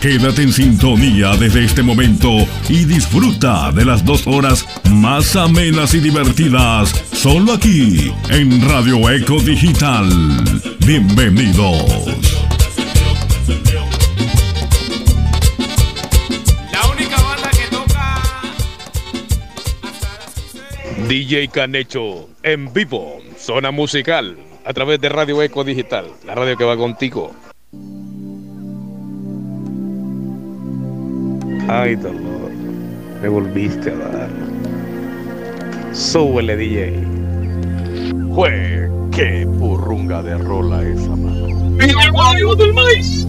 Quédate en sintonía desde este momento y disfruta de las dos horas más amenas y divertidas, solo aquí en Radio Eco Digital. Bienvenidos. La única banda que toca DJ Canecho en vivo, zona musical, a través de Radio Eco Digital, la radio que va contigo. Ay, dolor, me volviste a dar. Súbele, DJ. Jue, qué burrunga de rola esa, mano. ¡En el barrio del maíz!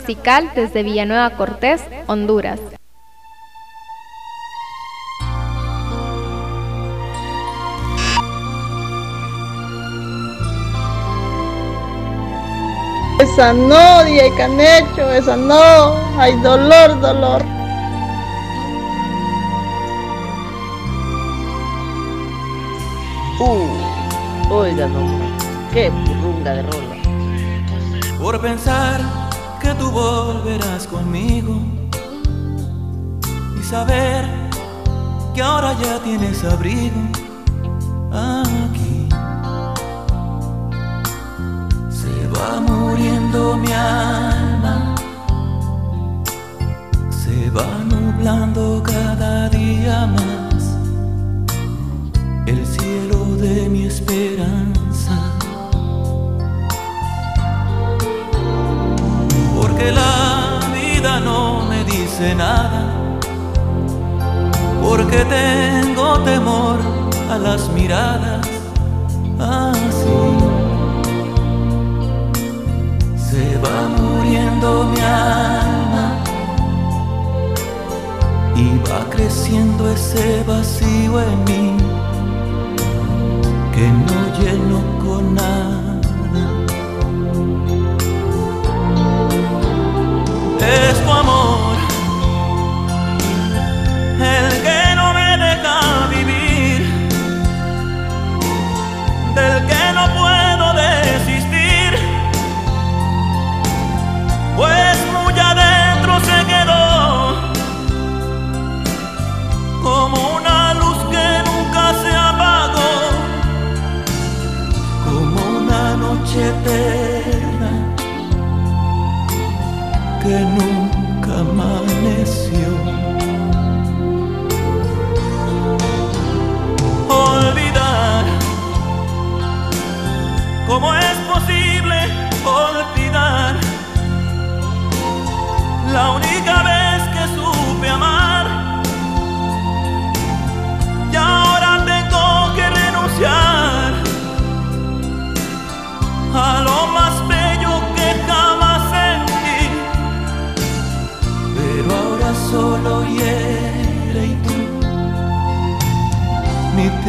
Musical desde Villanueva Cortés, Honduras. Esa no, DJ Canecho, esa no. Hay dolor, dolor. Uh, oiga, no, qué burrunga de rola. Por pensar que tú volverás conmigo y saber que ahora ya tienes abrigo aquí. Se va muriendo mi alma, se va nublando cada día más el cielo de mi esperanza. Porque la vida no me dice nada, porque tengo temor a las miradas así. Se va muriendo mi alma y va creciendo ese vacío en mí que no lleno con nada. Es tu amor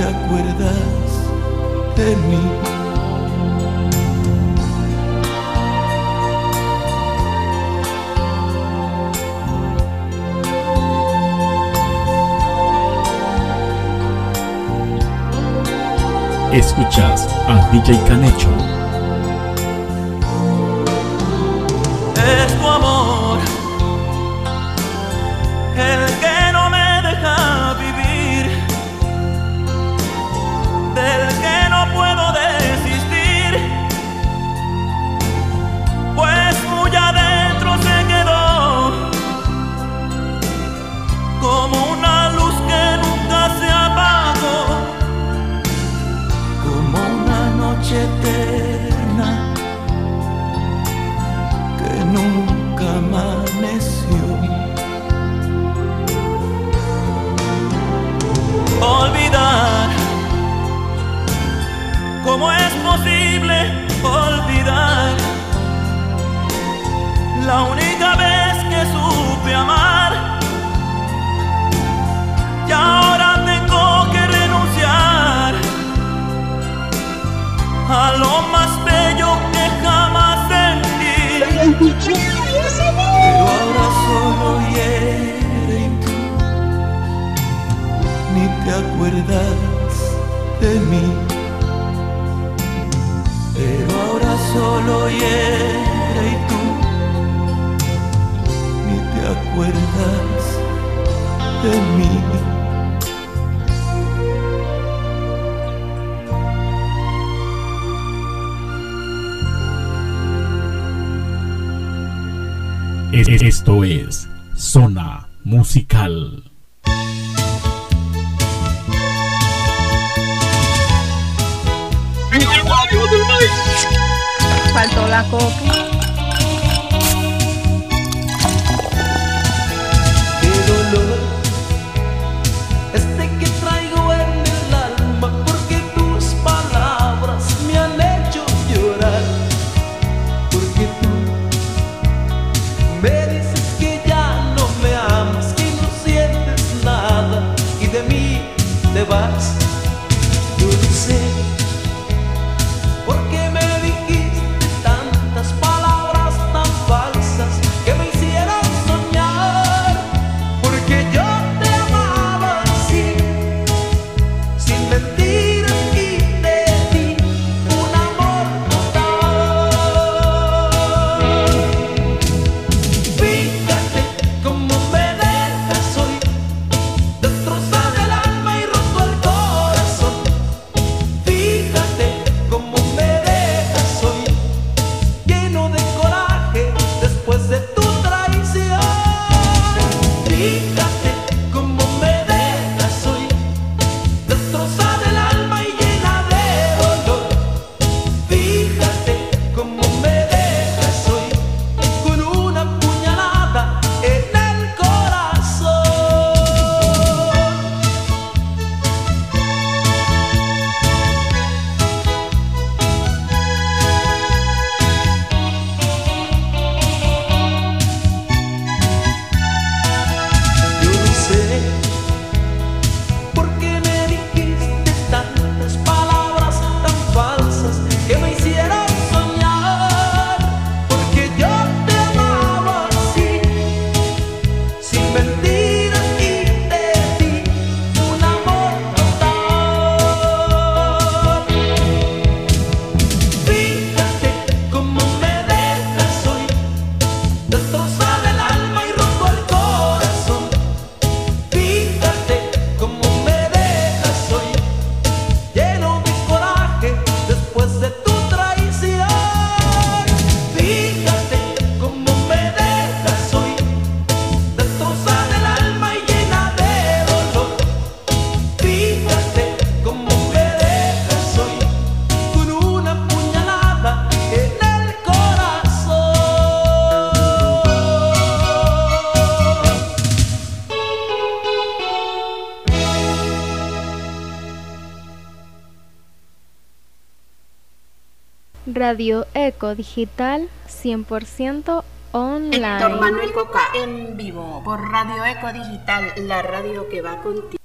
te acuerdas de mí. Escuchas a DJ Canecho. Radio Eco Digital 100% online. Héctor Manuel Coca en vivo por Radio Eco Digital, la radio que va contigo.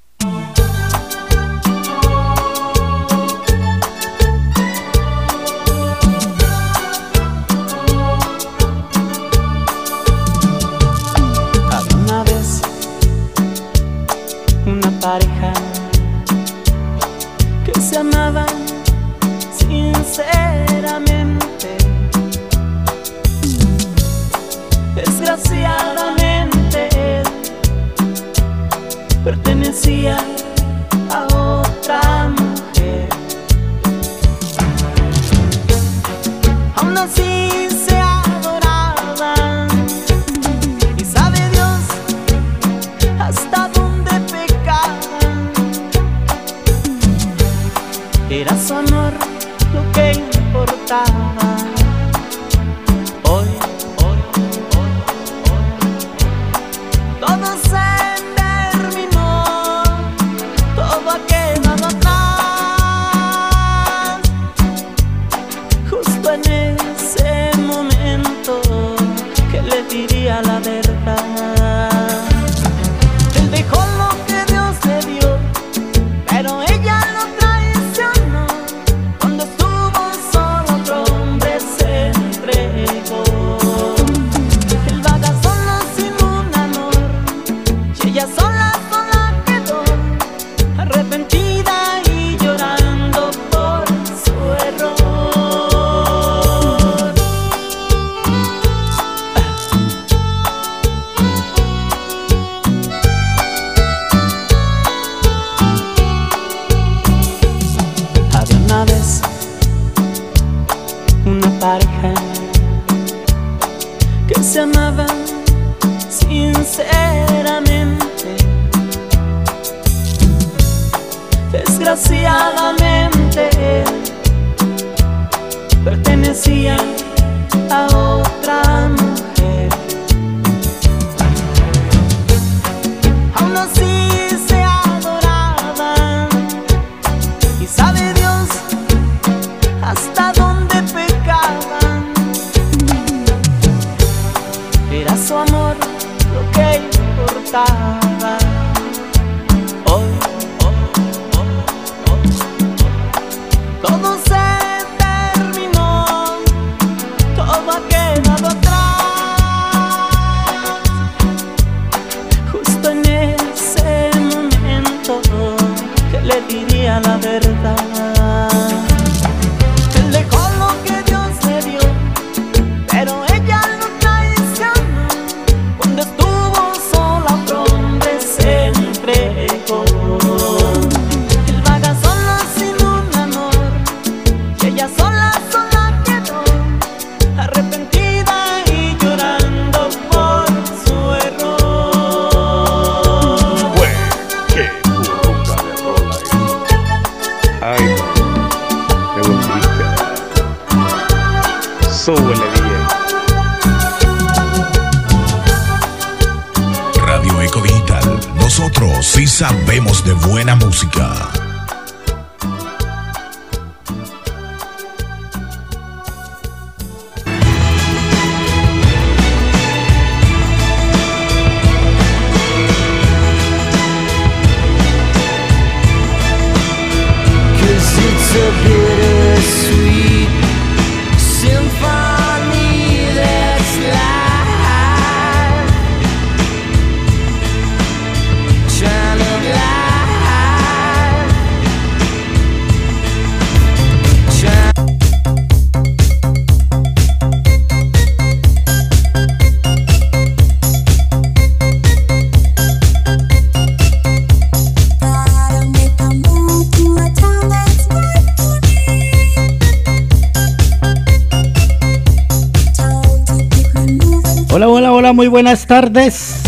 Muy buenas tardes.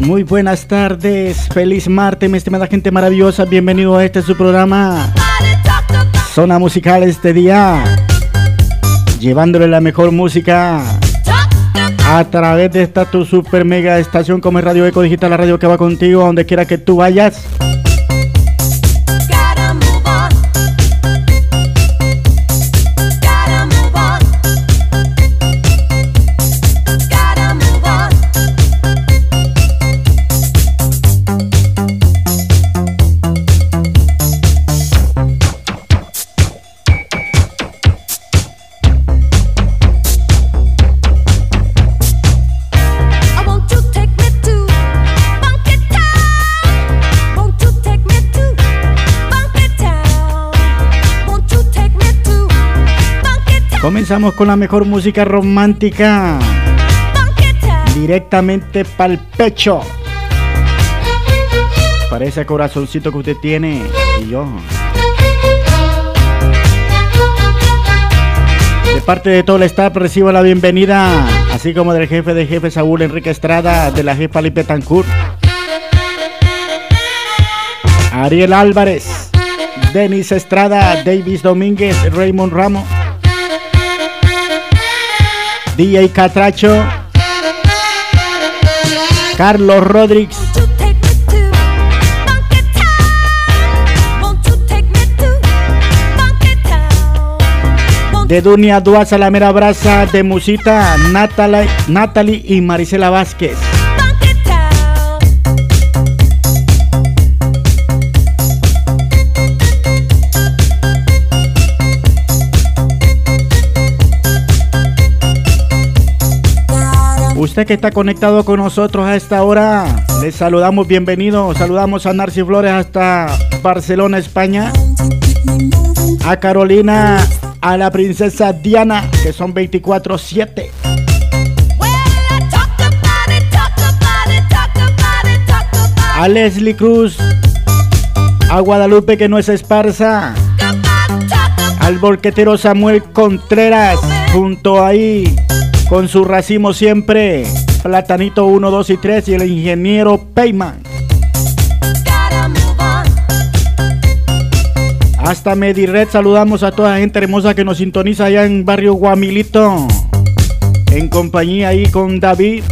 Muy buenas tardes. Feliz martes, mi estimada gente maravillosa. Bienvenido a este su programa. Zona musical este día. Llevándole la mejor música a través de esta tu super mega estación como es Radio Eco Digital, la radio que va contigo donde quiera que tú vayas. Comenzamos con la mejor música romántica. Directamente para el pecho. Para ese corazoncito que usted tiene y yo. De parte de todo el staff recibo la bienvenida, así como del jefe de jefe Saúl Enrique Estrada, de la jefa Lipe Tancur, Ariel Álvarez, Denis Estrada, Davis Domínguez, Raymond Ramos, DJ Catracho, Carlos Rodríguez, de Dunia Duaza la mera brasa, de Musita, Natalie, Natalie y Marisela Vázquez. Usted que está conectado con nosotros a esta hora, les saludamos, bienvenido. Saludamos a Narci Flores hasta Barcelona, España. A Carolina, a la princesa Diana, que son 24-7. A Leslie Cruz, a Guadalupe que no es esparza, al bolquetero Samuel Contreras, junto ahí con su racimo siempre, Platanito 1, 2 y 3 y el ingeniero Peyman. Hasta Medired saludamos a toda la gente hermosa que nos sintoniza allá en barrio Guamilito. En compañía ahí con David.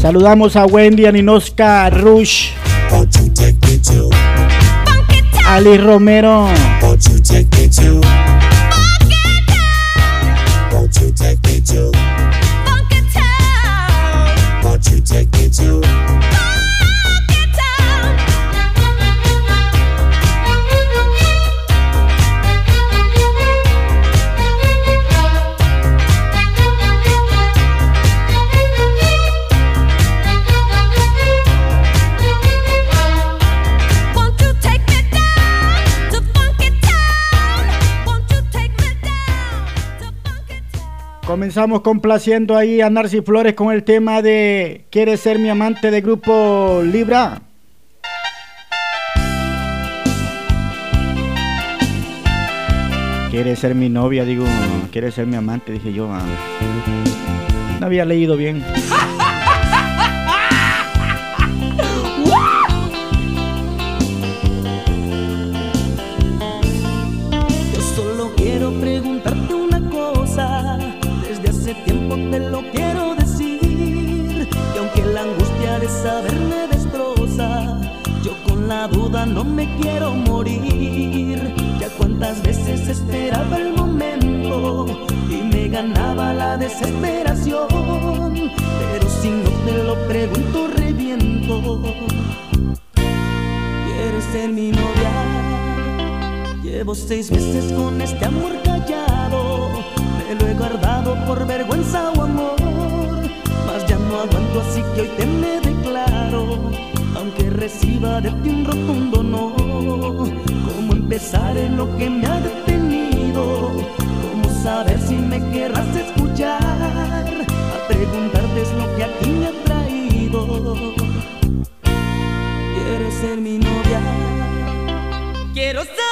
Saludamos a Wendy, a Ninoska Rush. Ali Romero. Won't you take me to? Won't you take me to? Won't you take me to? Comenzamos complaciendo ahí a Narci Flores con el tema de ¿Quieres ser mi amante de grupo Libra? ¿Quieres ser mi novia? Digo, ¿quieres ser mi amante? Dije yo, ah. no había leído bien. No me quiero morir, ya cuántas veces esperaba el momento y me ganaba la desesperación, pero si no te lo pregunto reviento, ¿quieres ser mi novia? Llevo seis meses con este amor callado, me lo he guardado por vergüenza o amor, así que hoy te me declaro, aunque reciba de ti un rotundo no. ¿Cómo empezar en lo que me ha detenido? ¿Cómo saber si me querrás escuchar? A preguntarte es lo que aquí me ha traído. ¿Quieres ser mi novia? Quiero saberlo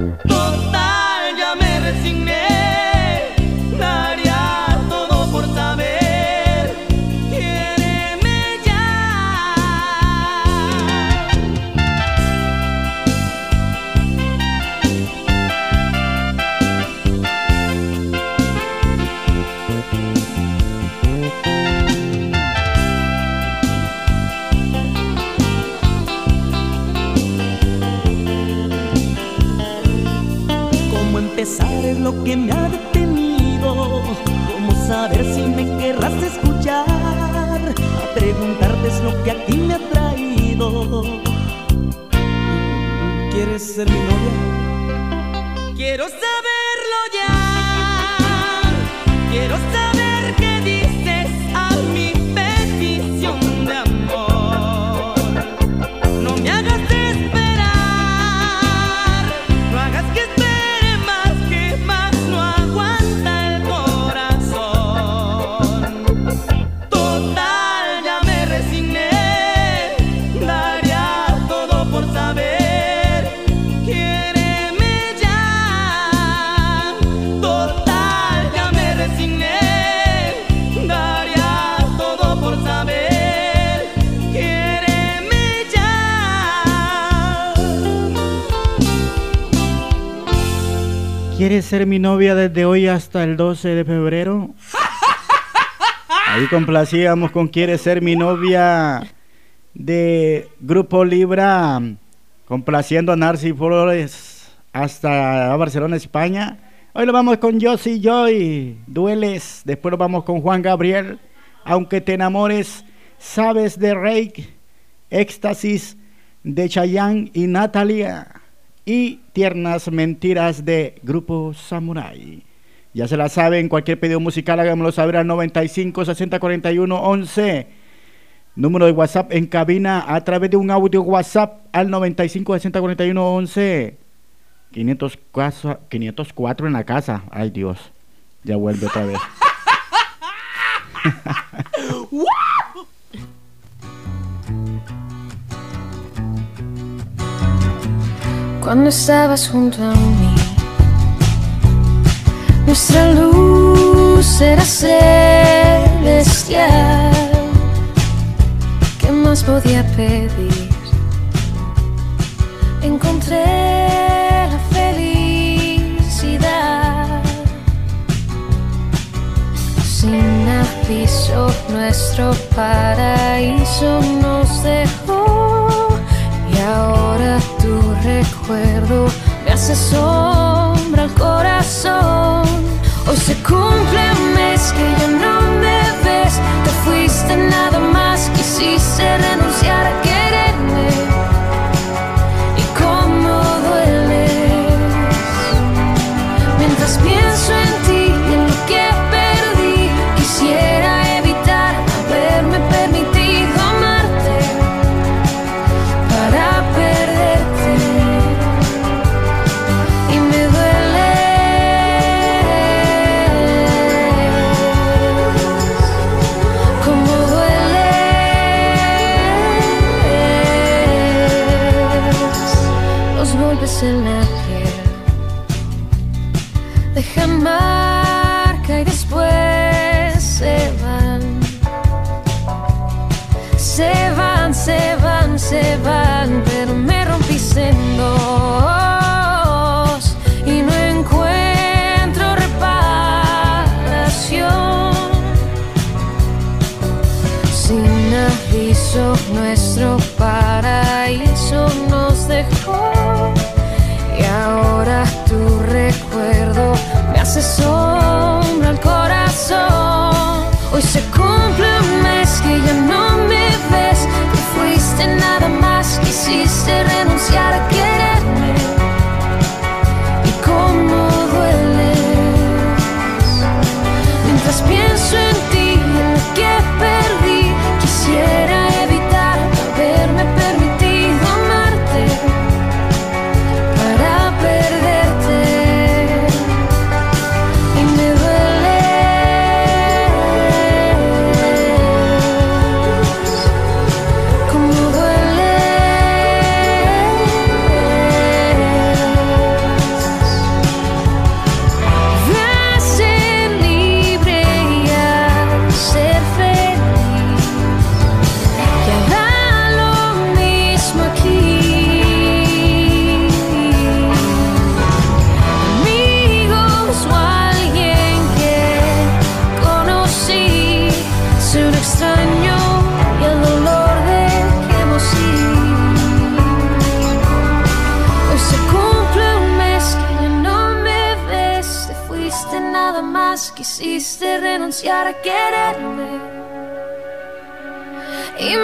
Total, ser mi novia desde hoy hasta el 12 de febrero? Ahí complacíamos con ¿Quieres ser mi novia? de Grupo Libra, complaciendo a Narci Flores hasta Barcelona, España. Hoy lo vamos con Josie Joy, Dueles. Después lo vamos con Juan Gabriel, Aunque te enamores, Sabes de Rake, Éxtasis de Chayanne y Natalia. Y Tiernas Mentiras de Grupo Samurai. Ya se la saben, cualquier pedido musical háganmelo saber al 95 60 41 11. Número de WhatsApp en cabina a través de un audio WhatsApp al 95 60 41 11. 504, 504 en la casa. Ay Dios, ya vuelve otra vez. Cuando estabas junto a mí, nuestra luz era celestial. ¿Qué más podía pedir? Encontré la felicidad. Sin aviso, nuestro paraíso nos dejó ahora tu recuerdo me hace sombra al corazón. Hoy se cumple un mes que ya no me ves, te fuiste nada más, quisiste renunciar a quererme. Y cómo dueles mientras pienso en en la piel. Deja marca y después se van. Se van, se van, se van, pero me rompí en dos y no encuentro reparación. Sin aviso, nuestro paraíso. Hace sombra al corazón. Hoy se cumple un mes que ya no me ves, que fuiste nada más, quisiste renunciar a quererme. Renunciar a quererme y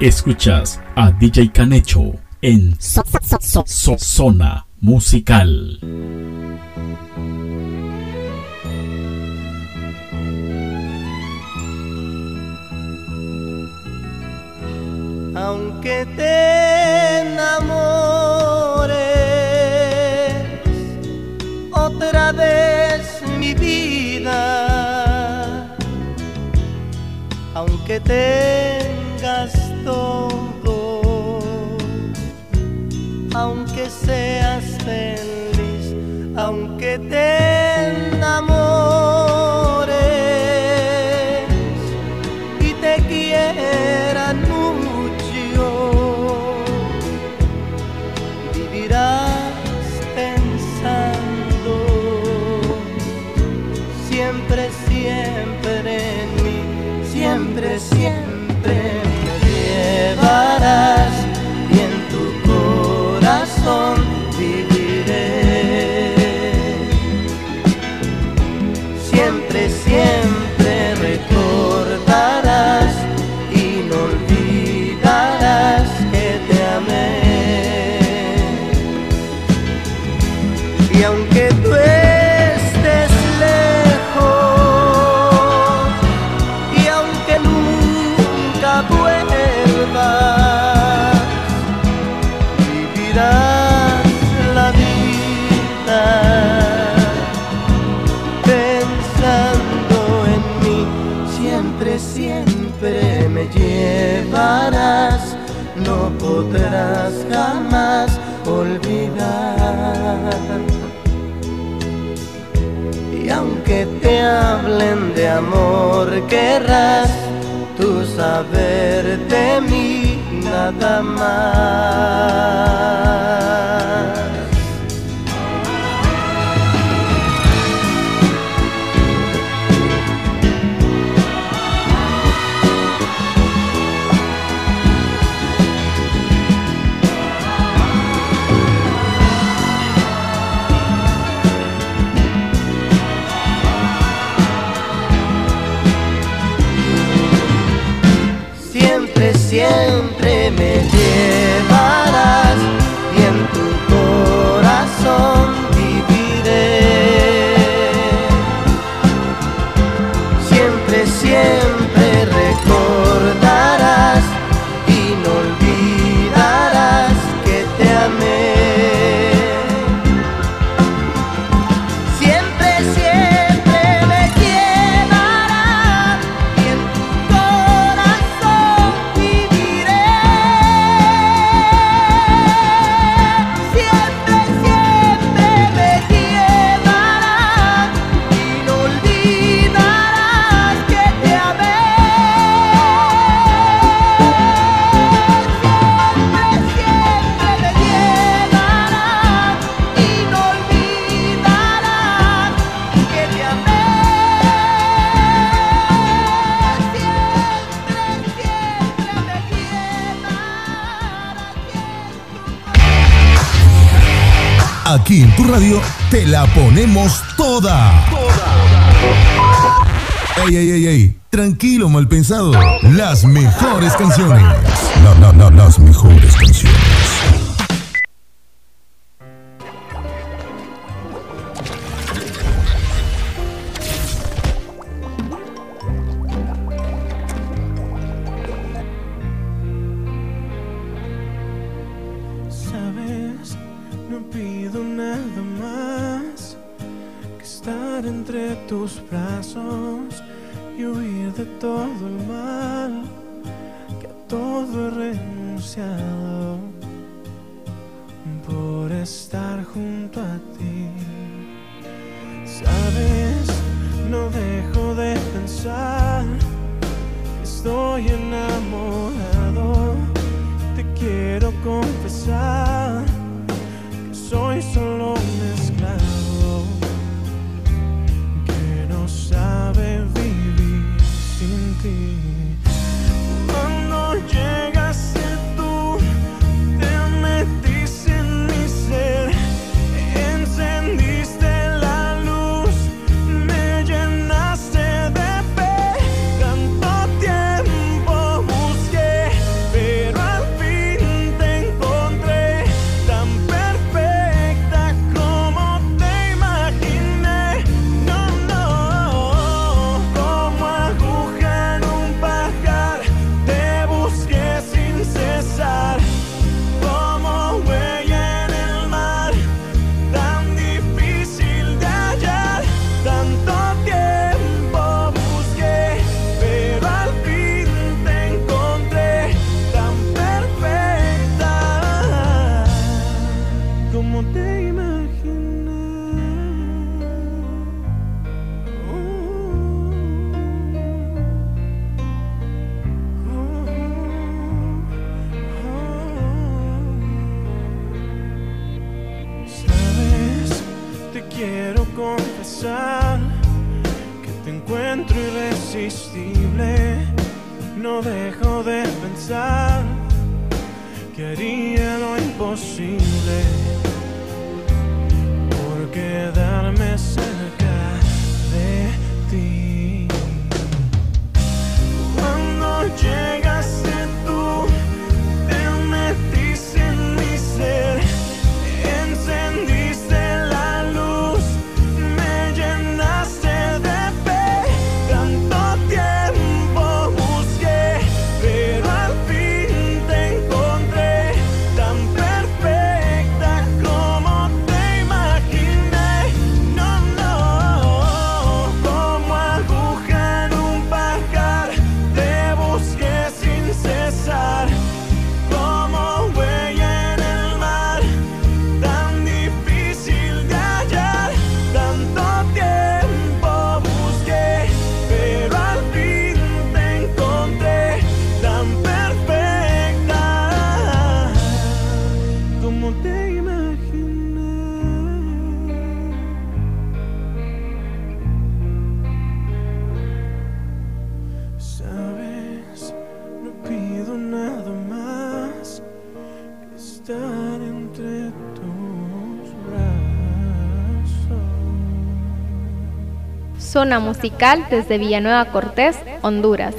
Escuchas a DJ Canecho en So- So- So- Zona Musical. aunque te enamores otra vez mi vida, aunque tengas hablen de amor, querrás tú saber de mí nada más. radio te la ponemos toda. Ey, ey, ey, ey. Tranquilo, mal pensado. Las mejores canciones. No, no, no, las mejores canciones. Zona Musical desde Villanueva Cortés, Honduras.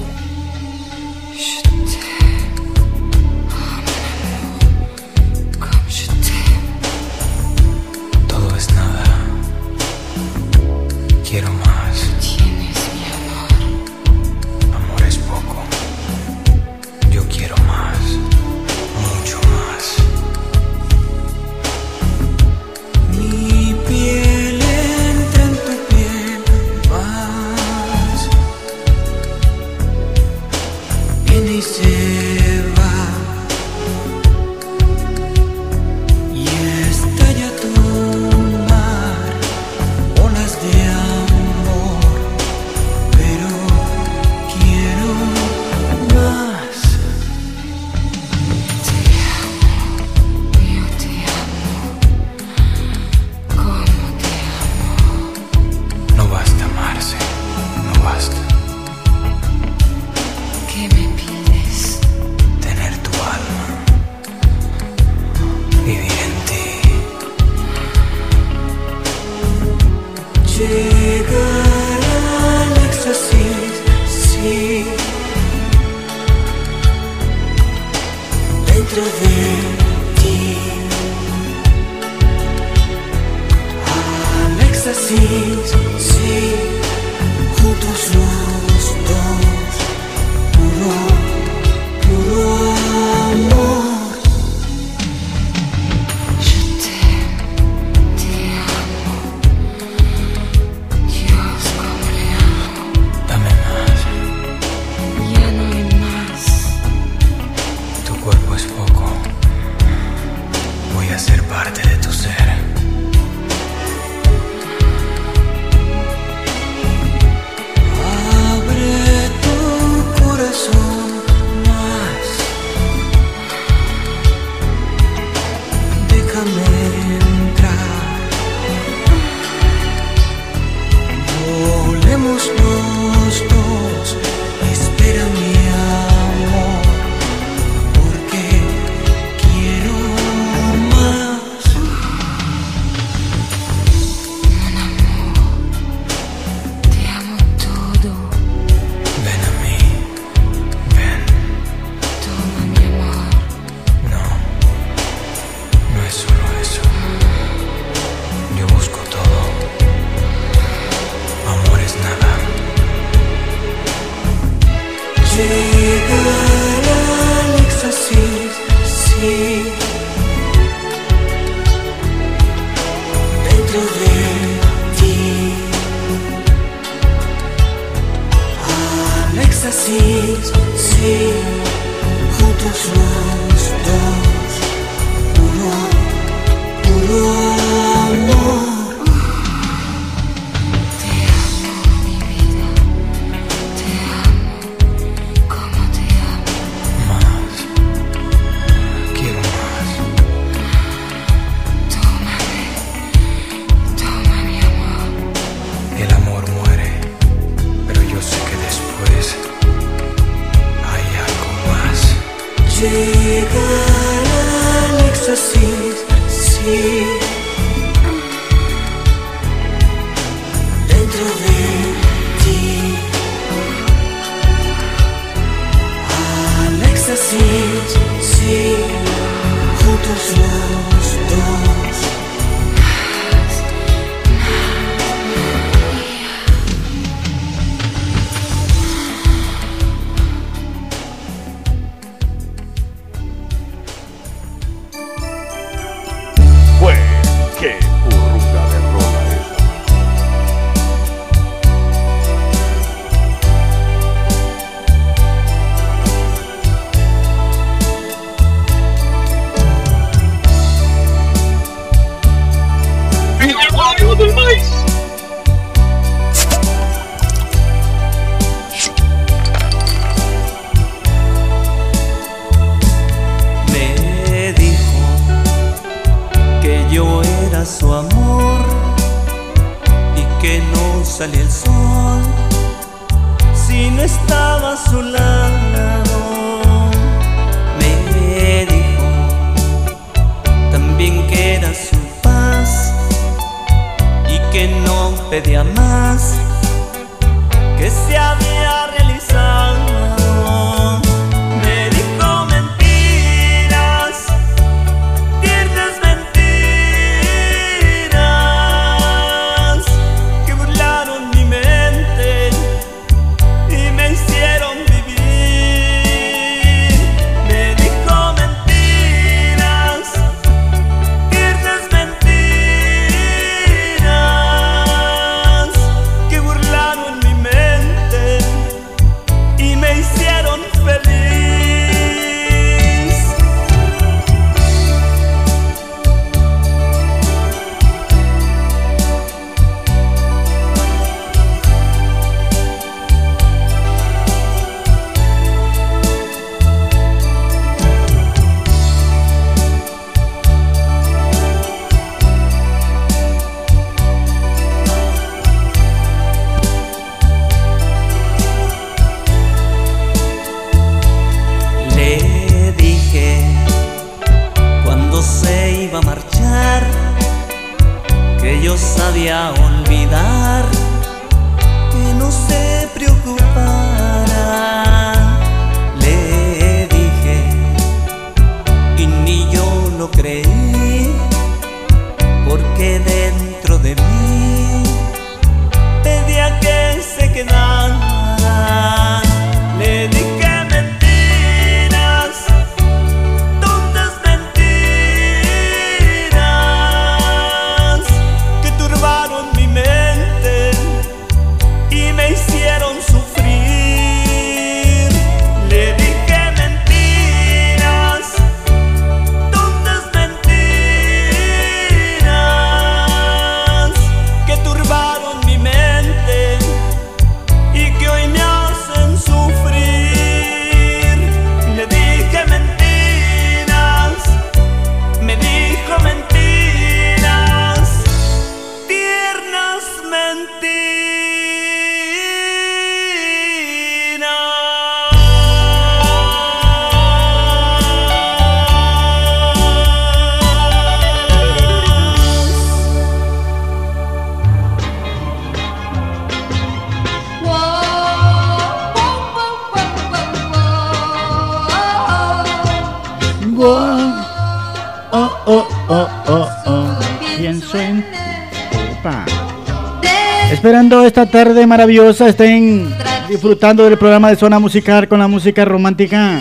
Tarde maravillosa estén disfrutando del programa de Zona Musical con la música romántica.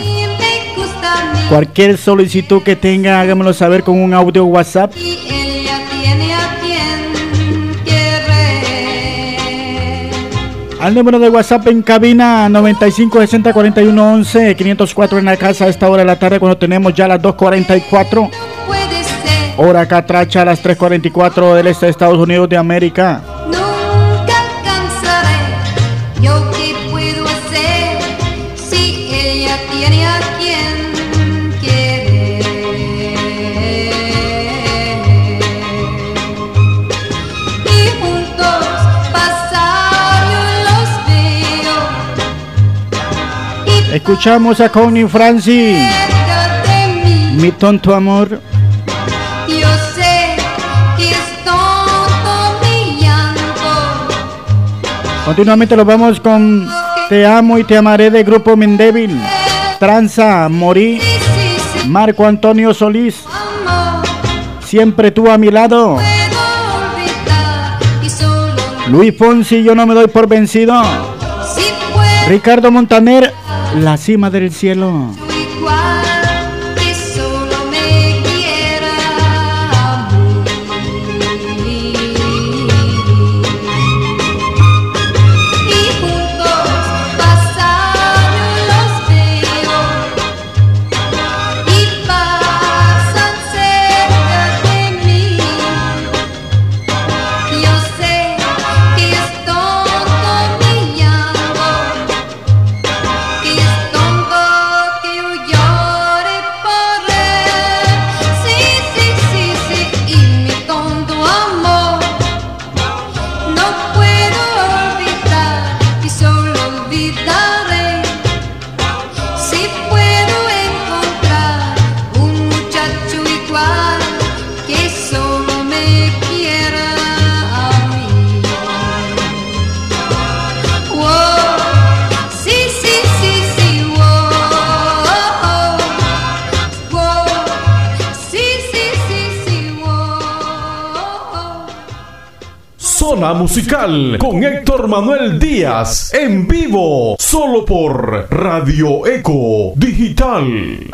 Cualquier solicitud que tenga, hágamelo saber con un audio WhatsApp. Al número de WhatsApp en cabina 95 60 41 11 504 en la casa a esta hora de la tarde cuando tenemos ya las 2.44. Hora catracha a las 3.44 del este de Estados Unidos de América. Escuchamos a Connie Francis. Mi tonto amor. Yo sé que es tonto mi llanto. Continuamente lo vamos con Te amo y te amaré de Grupo Mendébil. Tranza, Morí. Marco Antonio Solís. Siempre tú a mi lado. Luis Fonsi, yo no me doy por vencido. Ricardo Montaner, La cima del cielo. Musical con Héctor Manuel Díaz en vivo, solo por Radio Eco Digital.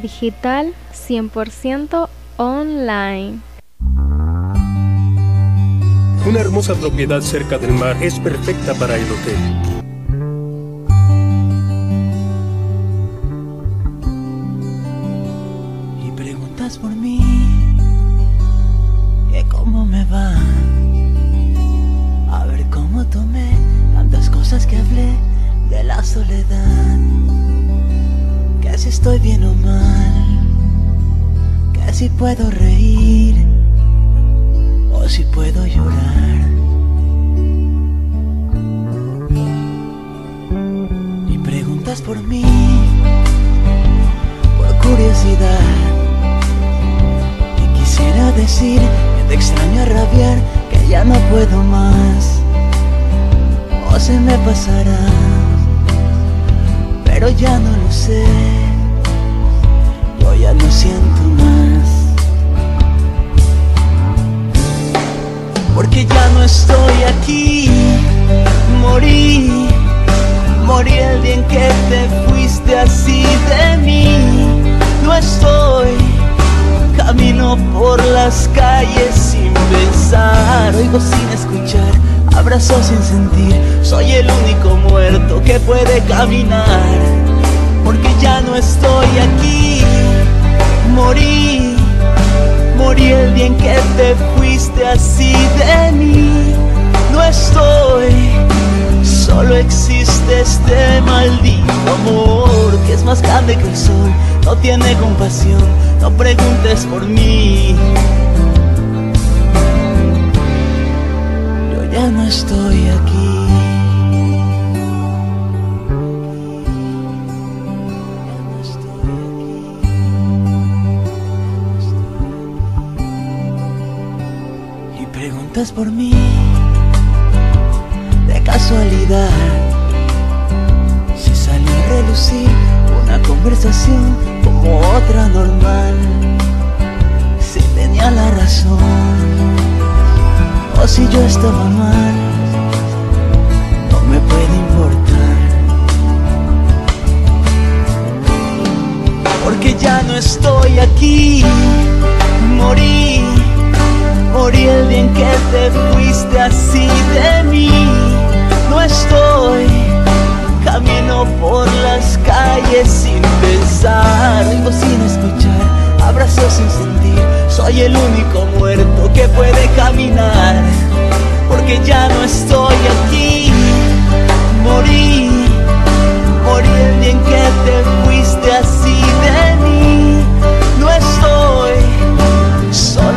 Digital 100% online. Una hermosa propiedad cerca del mar es perfecta para el hotel. Y preguntas por mí, por curiosidad. Y quisiera decir que te extraño a rabiar, que ya no puedo más. O se me pasará, pero ya no lo sé. Yo ya no siento Porque ya no estoy aquí, morí. Morí el día en que te fuiste así de mí. No estoy, camino por las calles sin pensar, oigo sin escuchar, abrazo sin sentir. Soy el único muerto que puede caminar. Porque ya no estoy aquí, morí. Morí el día en que te fuiste así de mí. No estoy, solo existe este maldito amor que es más grande que el sol. No tiene compasión, no preguntes por mí. Yo ya no estoy aquí. por mí de casualidad. Si salió a relucir una conversación como otra normal, si tenía la razón o si yo estaba mal, no me puede importar. Porque ya no estoy aquí, morí morí el día en que te fuiste así de mí. No estoy, camino por las calles sin pensar, vengo sin escuchar, abrazo sin sentir. Soy el único muerto que puede caminar, porque ya no estoy aquí. Morí, morí el día en que te fuiste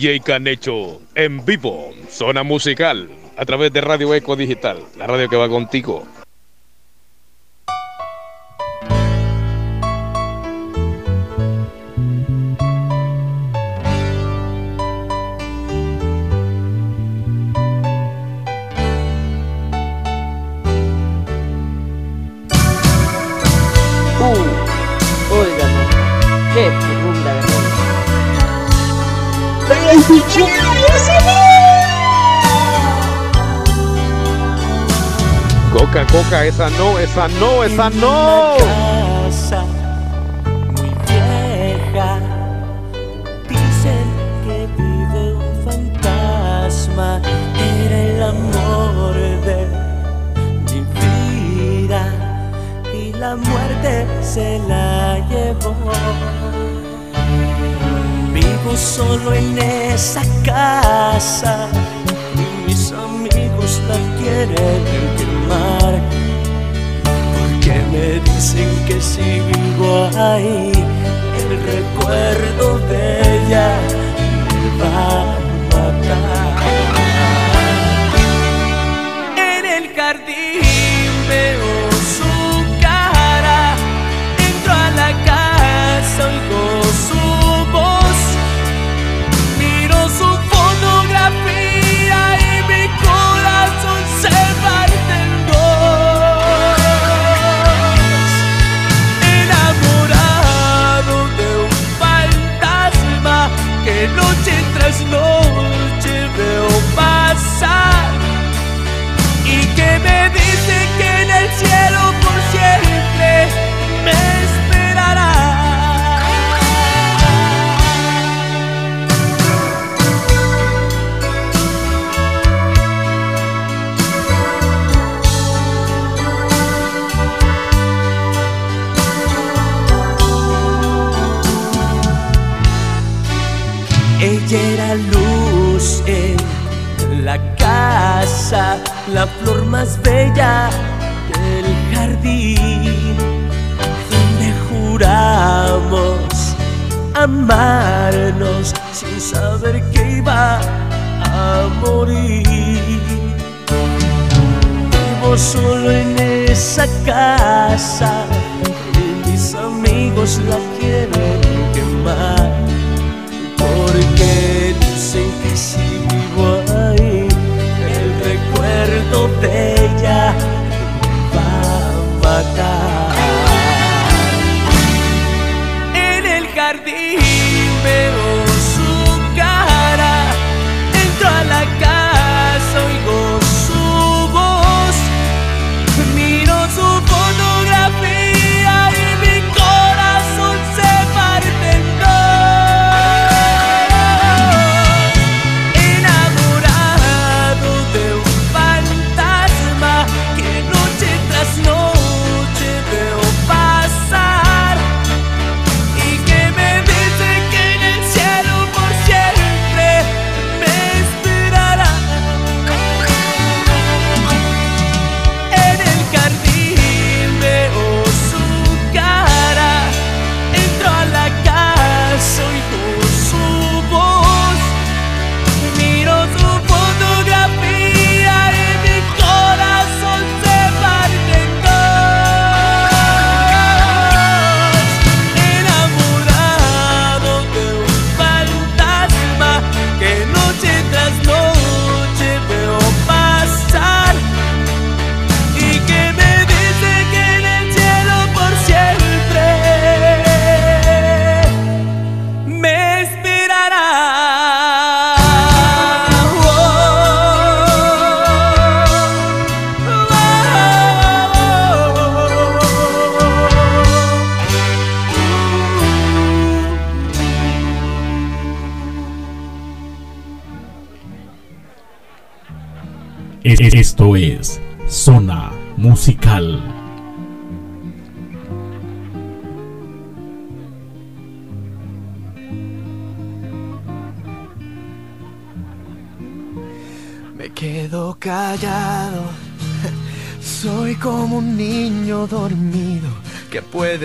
DJ Canecho en vivo, zona musical, a través de Radio Eco Digital, la radio que va contigo. esa no, esa no, esa no.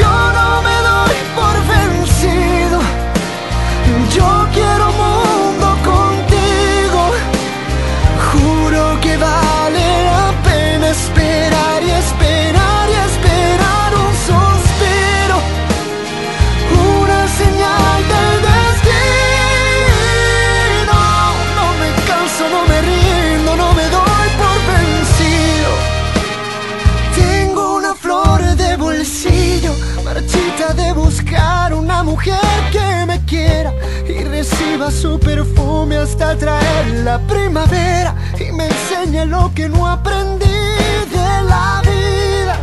Yo, no me doy por vencido, yo quiero reciba su perfume hasta traer la primavera y me enseñe lo que no aprendí de la vida.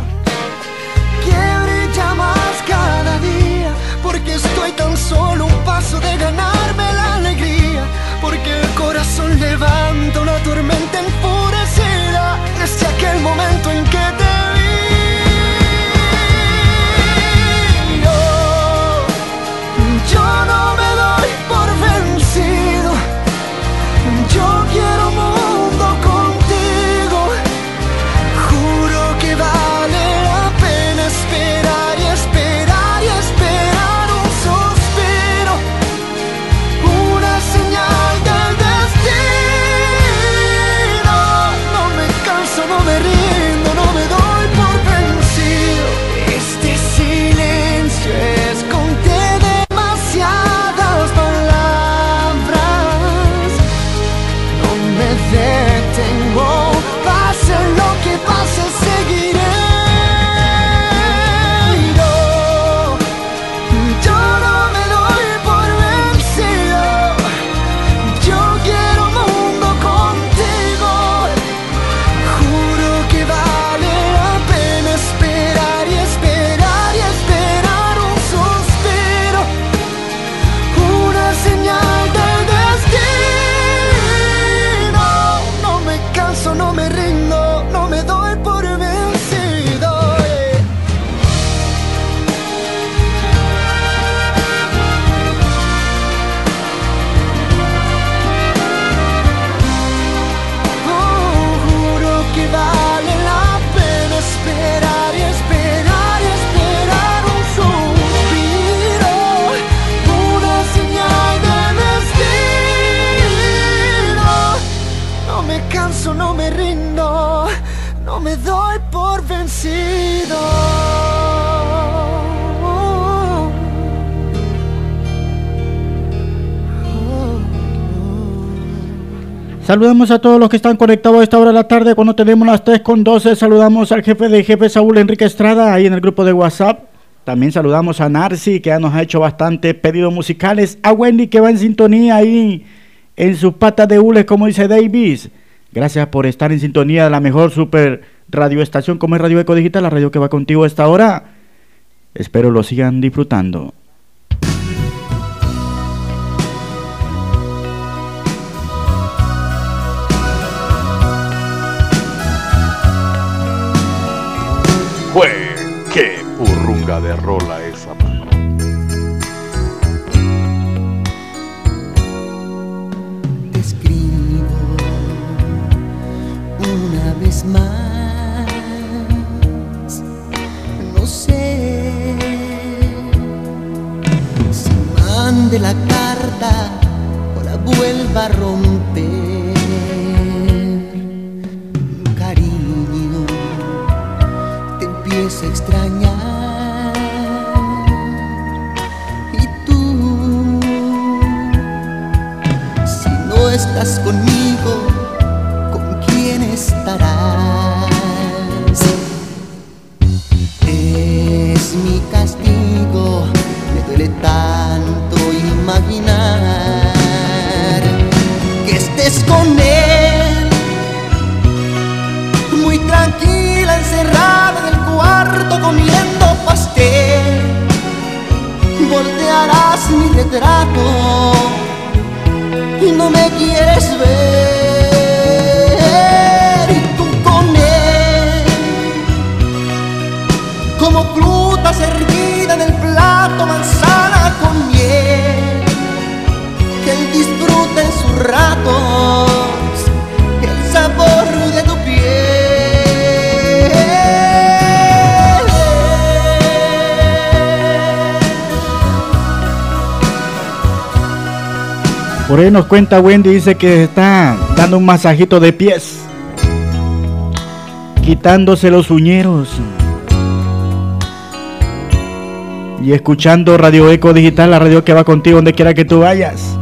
Que brilla más cada día, porque estoy tan solo un paso de ganarme la alegría, porque el corazón levanta una tormenta enfurecida desde aquel momento en que Saludamos a todos los que están conectados a esta hora de la tarde cuando tenemos las 3 con 12. Saludamos al jefe de jefe Saúl Enrique Estrada ahí en el grupo de WhatsApp. También saludamos a Narci que ya nos ha hecho bastante pedidos musicales. A Wendy que va en sintonía ahí en sus patas de hules como dice Davis. Gracias por estar en sintonía de la mejor super radioestación como es Radio Eco Digital, la radio que va contigo a esta hora. Espero lo sigan disfrutando. Jue, qué burrunga de rola esa, mano. escribo una vez más. No sé si mande la carta o la vuelva a romper. nos cuenta Wendy, dice que está dando un masajito de pies, quitándose los uñeros y escuchando Radio Eco Digital, la radio que va contigo donde quiera que tú vayas.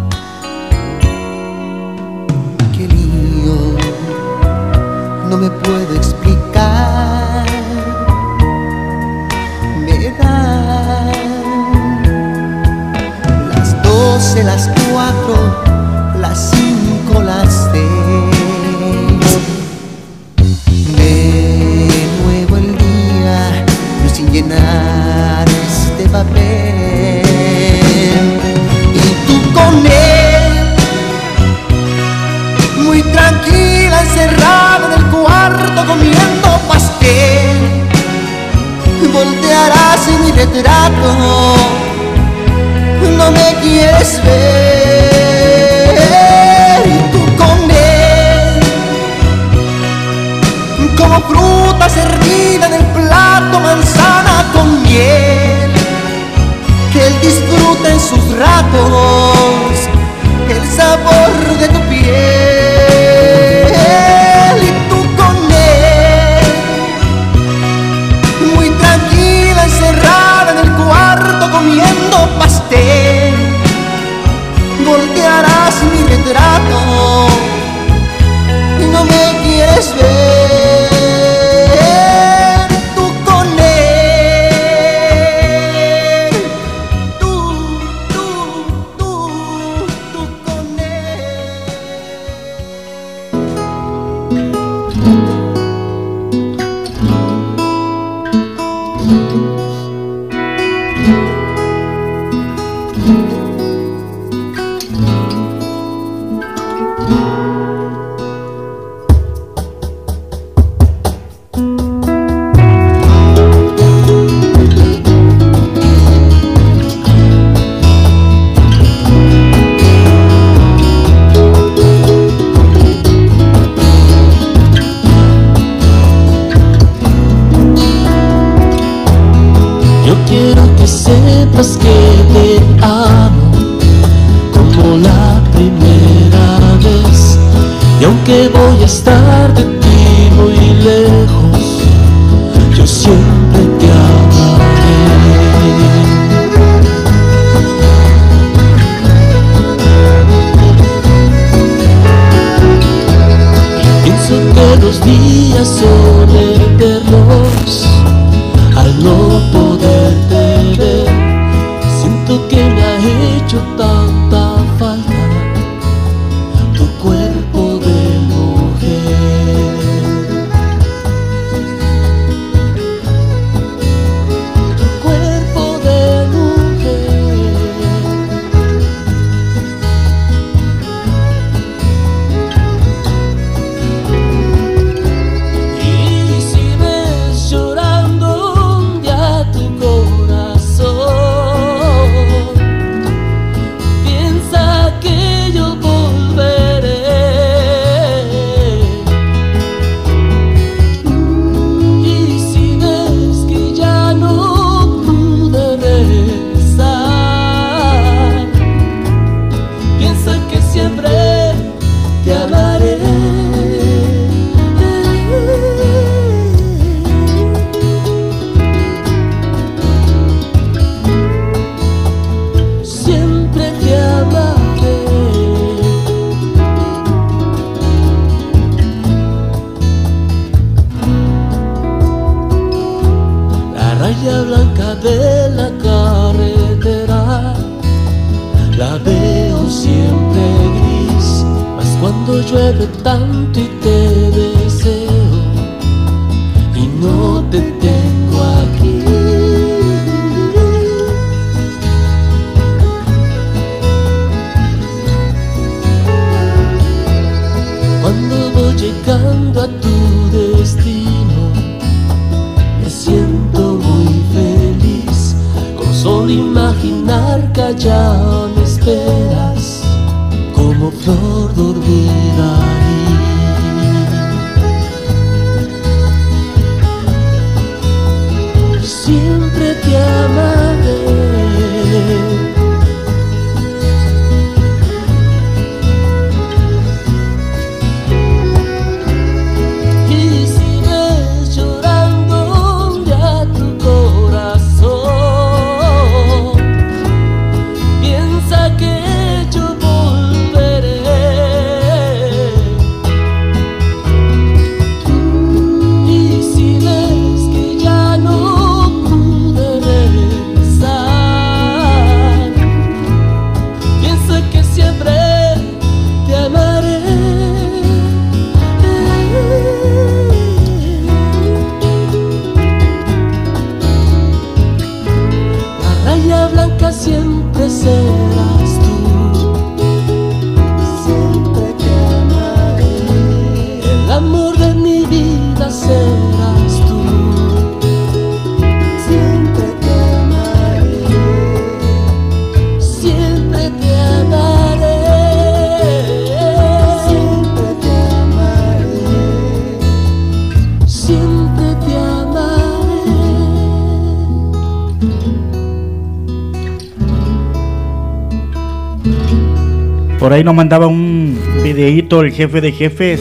nos mandaba un videíto el jefe de jefes.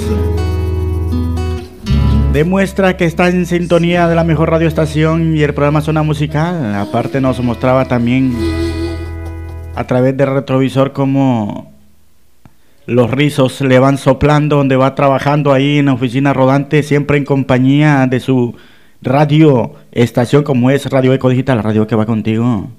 Demuestra que está en sintonía de la mejor radioestación y el programa Zona Musical. Aparte nos mostraba también a través del retrovisor cómo los rizos le van soplando donde va trabajando ahí en la oficina rodante, siempre en compañía de su radio estación como es Radio Eco Digital, radio que va contigo.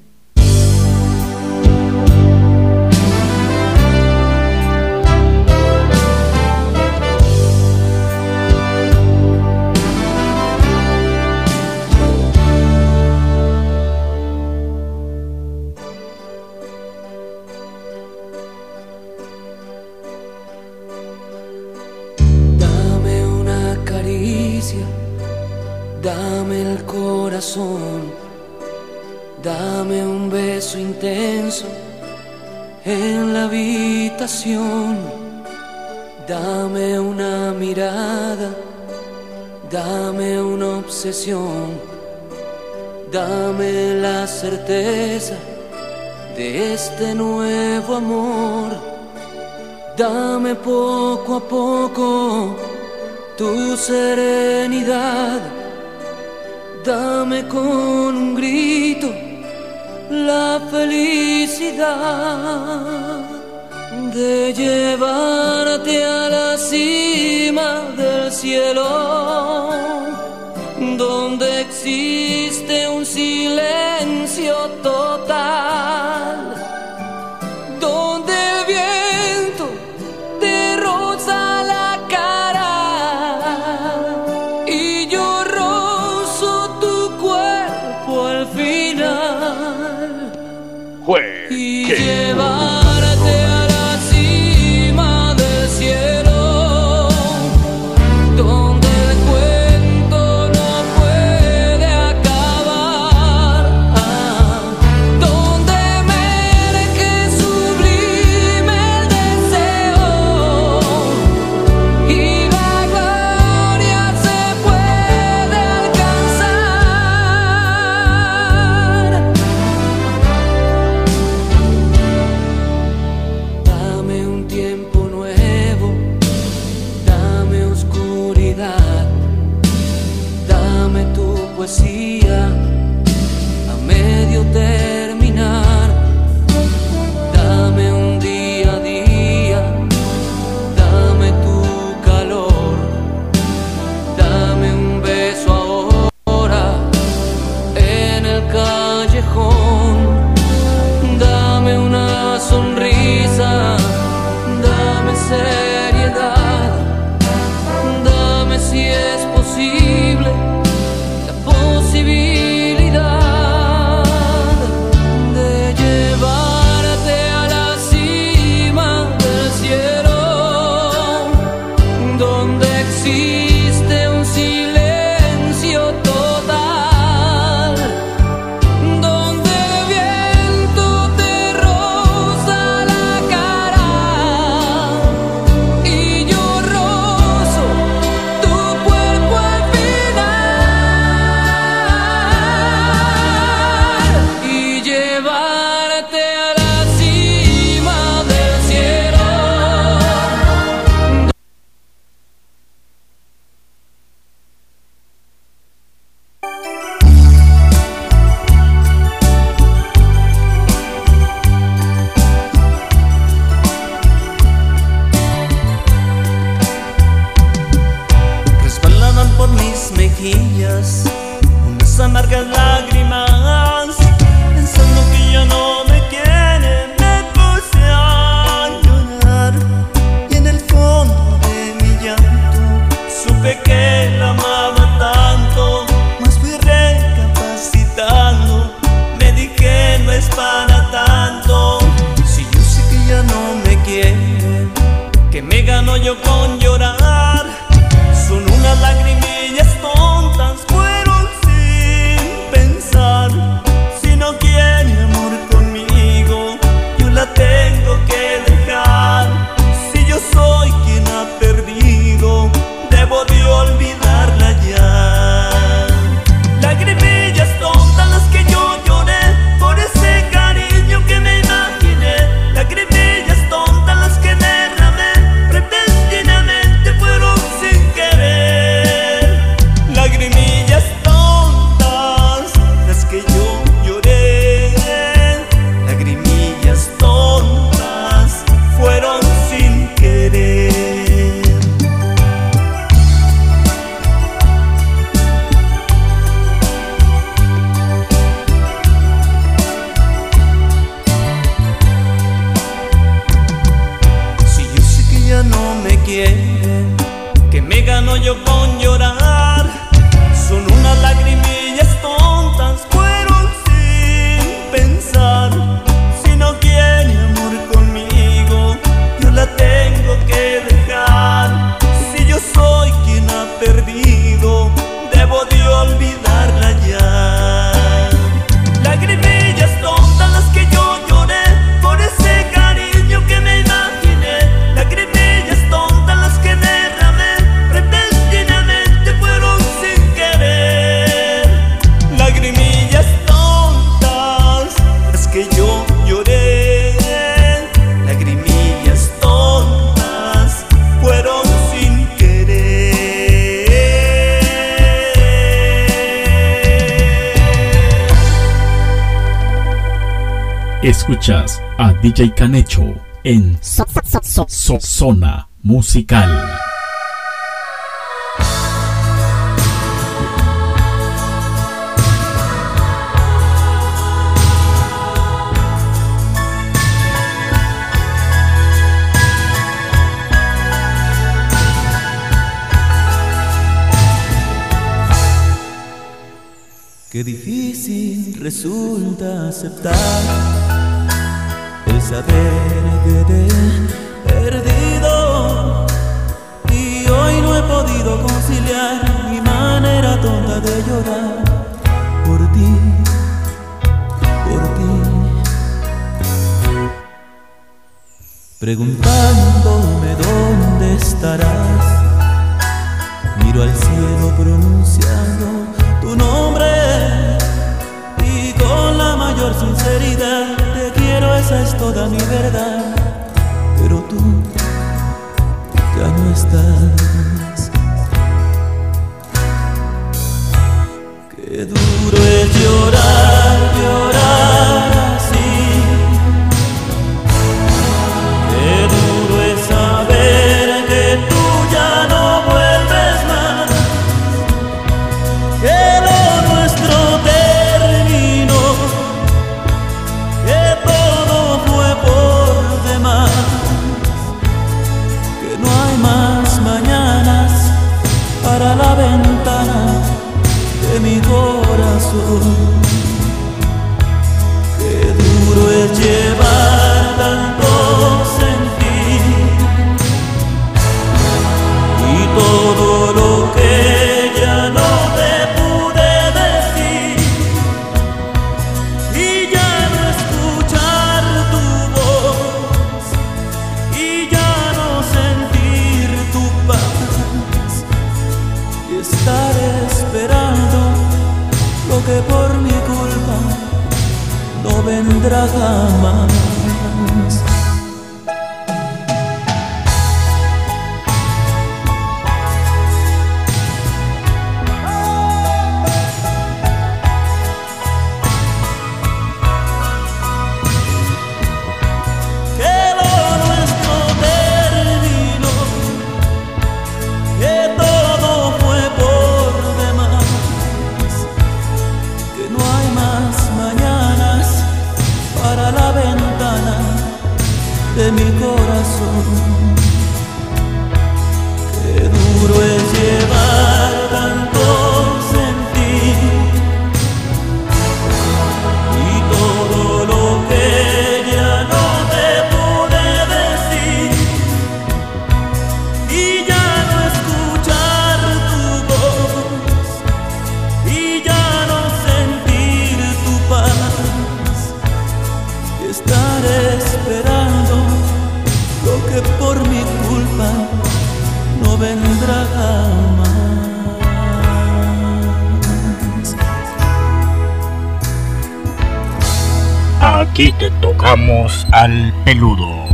aquí te tocamos al peludo.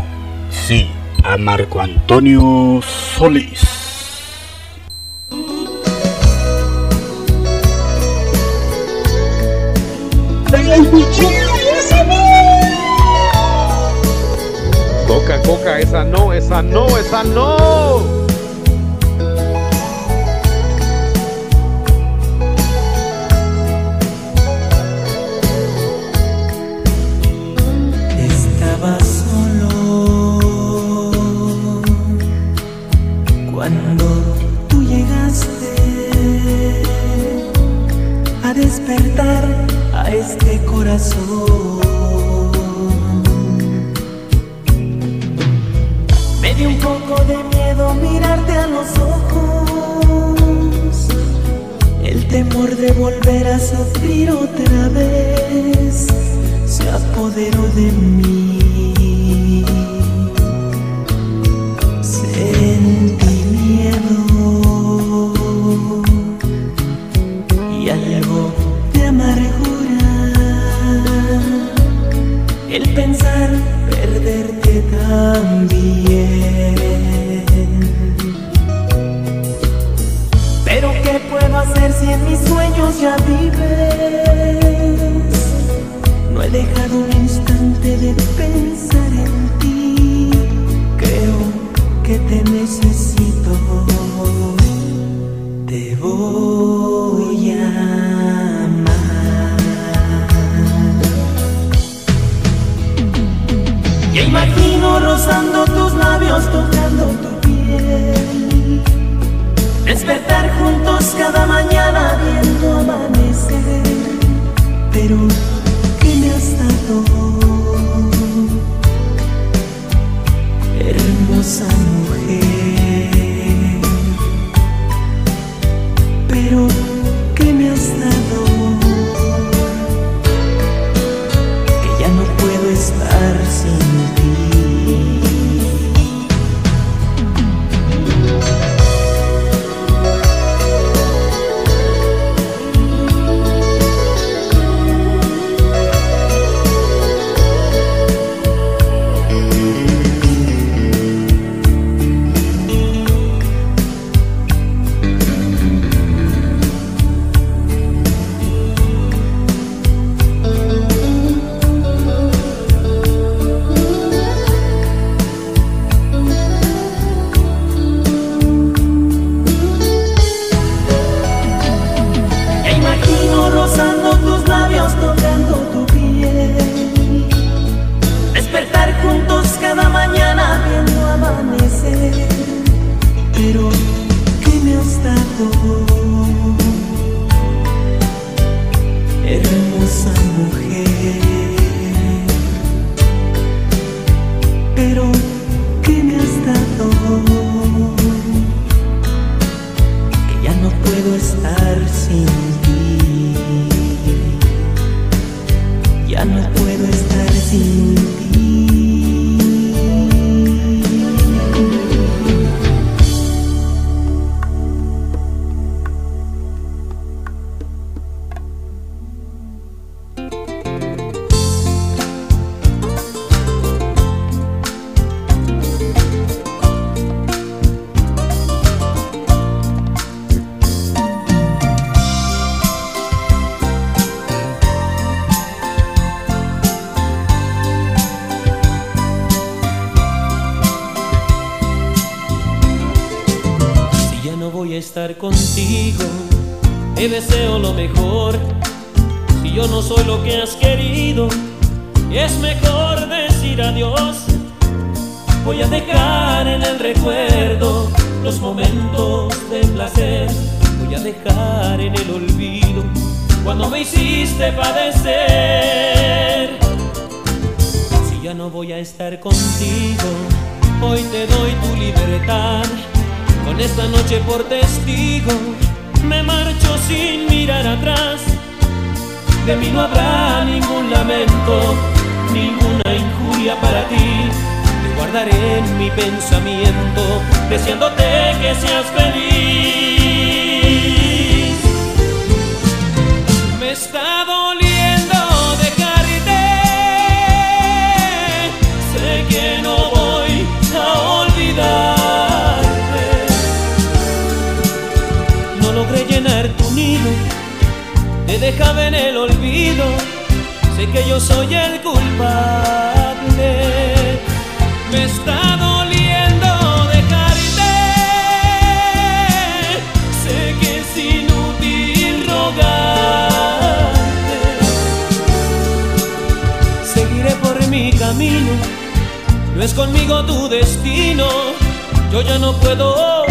Sí, a Marco Antonio Solís. Coca, coca, esa no, esa no, esa no. yo ya no puedo.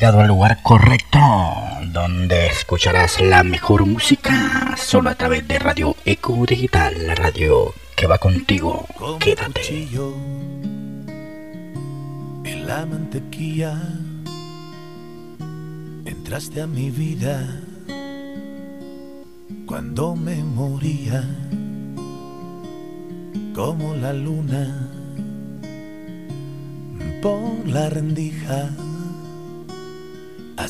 llegado al lugar correcto, donde escucharás la mejor música solo a través de Radio Eco Digital, la radio que va contigo. Quédate. En la mantequilla entraste a mi vida cuando me moría como la luna por la rendija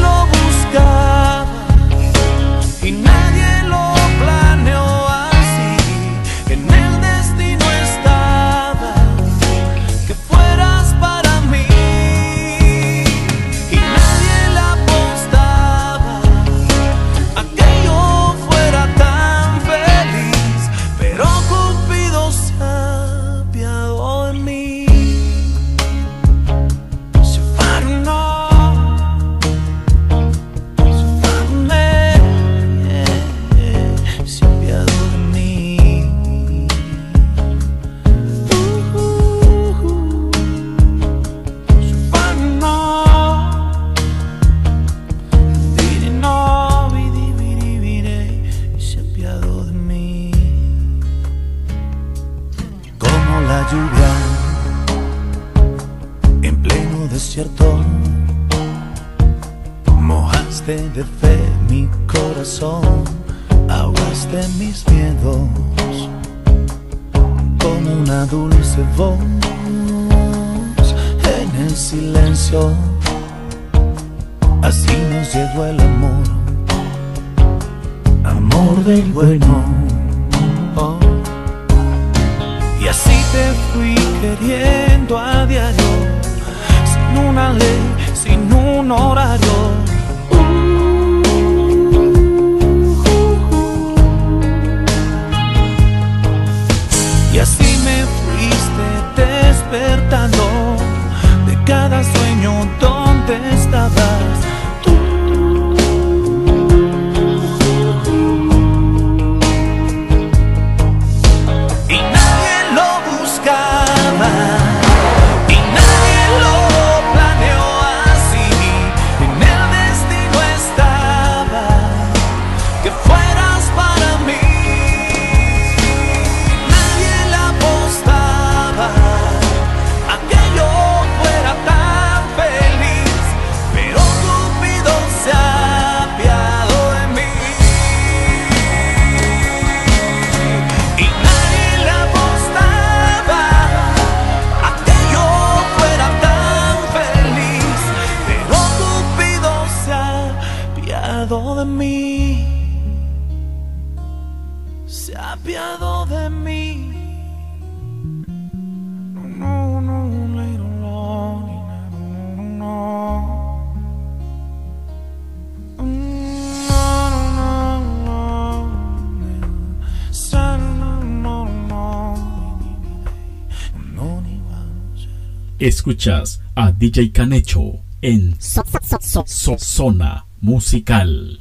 nadie lo Escuchas a DJ Canecho en So- So- So- So- Zona Musical.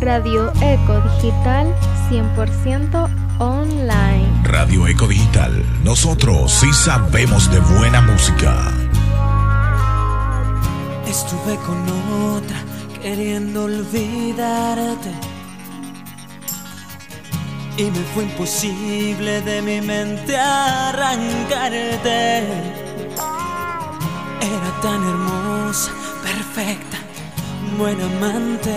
Radio Eco Digital 100% online. Radio Eco Digital. Nosotros sí sabemos de buena música. Estuve con otra queriendo olvidarte. Y me fue imposible de mi mente arrancarte. Era tan hermosa, perfecta, buena amante.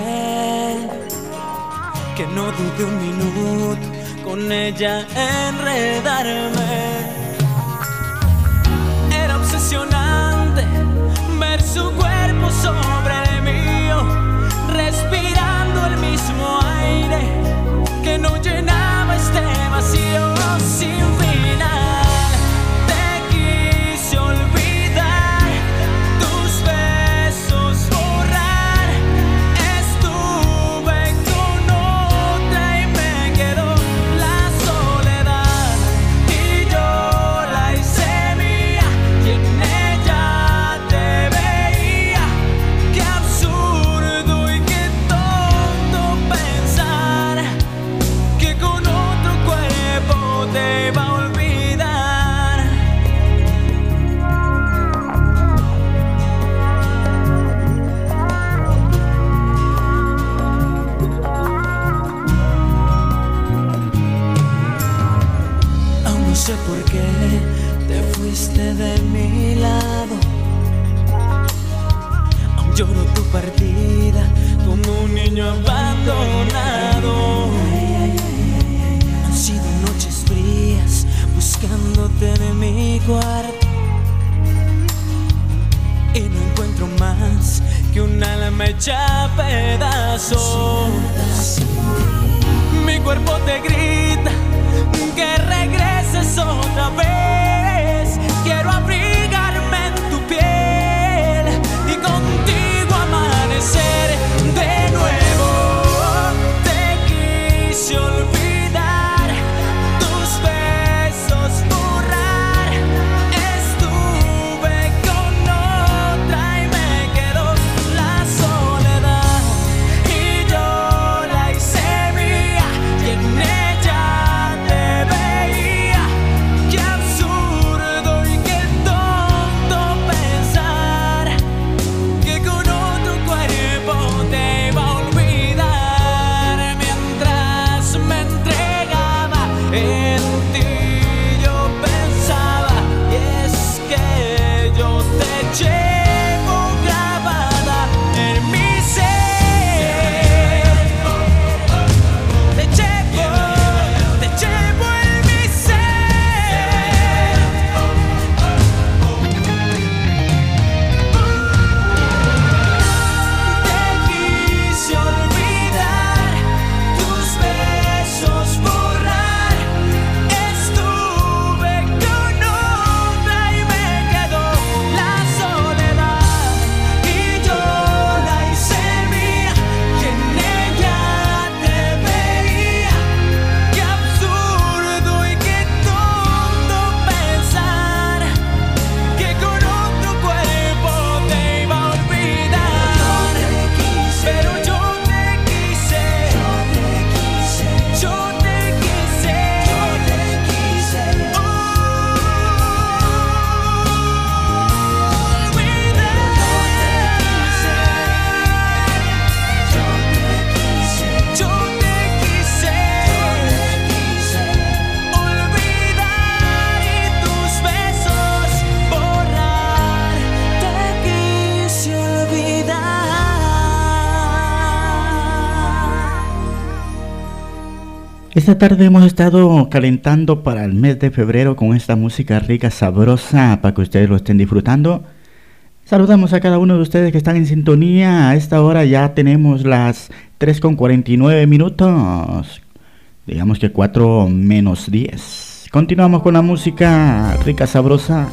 Que no dudé un minuto con ella enredarme. Era obsesionante ver su cuerpo sobre el mío, respirando el mismo aire que no llenaba este vacío sin niño abandonado. Han sido noches frías buscándote en mi cuarto. Y no encuentro más que un alma hecha pedazos. Mi cuerpo te grita que regreses otra vez. Quiero abrigarme Esta tarde hemos estado calentando para el mes de febrero con esta música rica, sabrosa, para que ustedes lo estén disfrutando. Saludamos a cada uno de ustedes que están en sintonía. A esta hora ya tenemos las 3 con 49 minutos. Digamos que 4 menos 10. Continuamos con la música rica, sabrosa.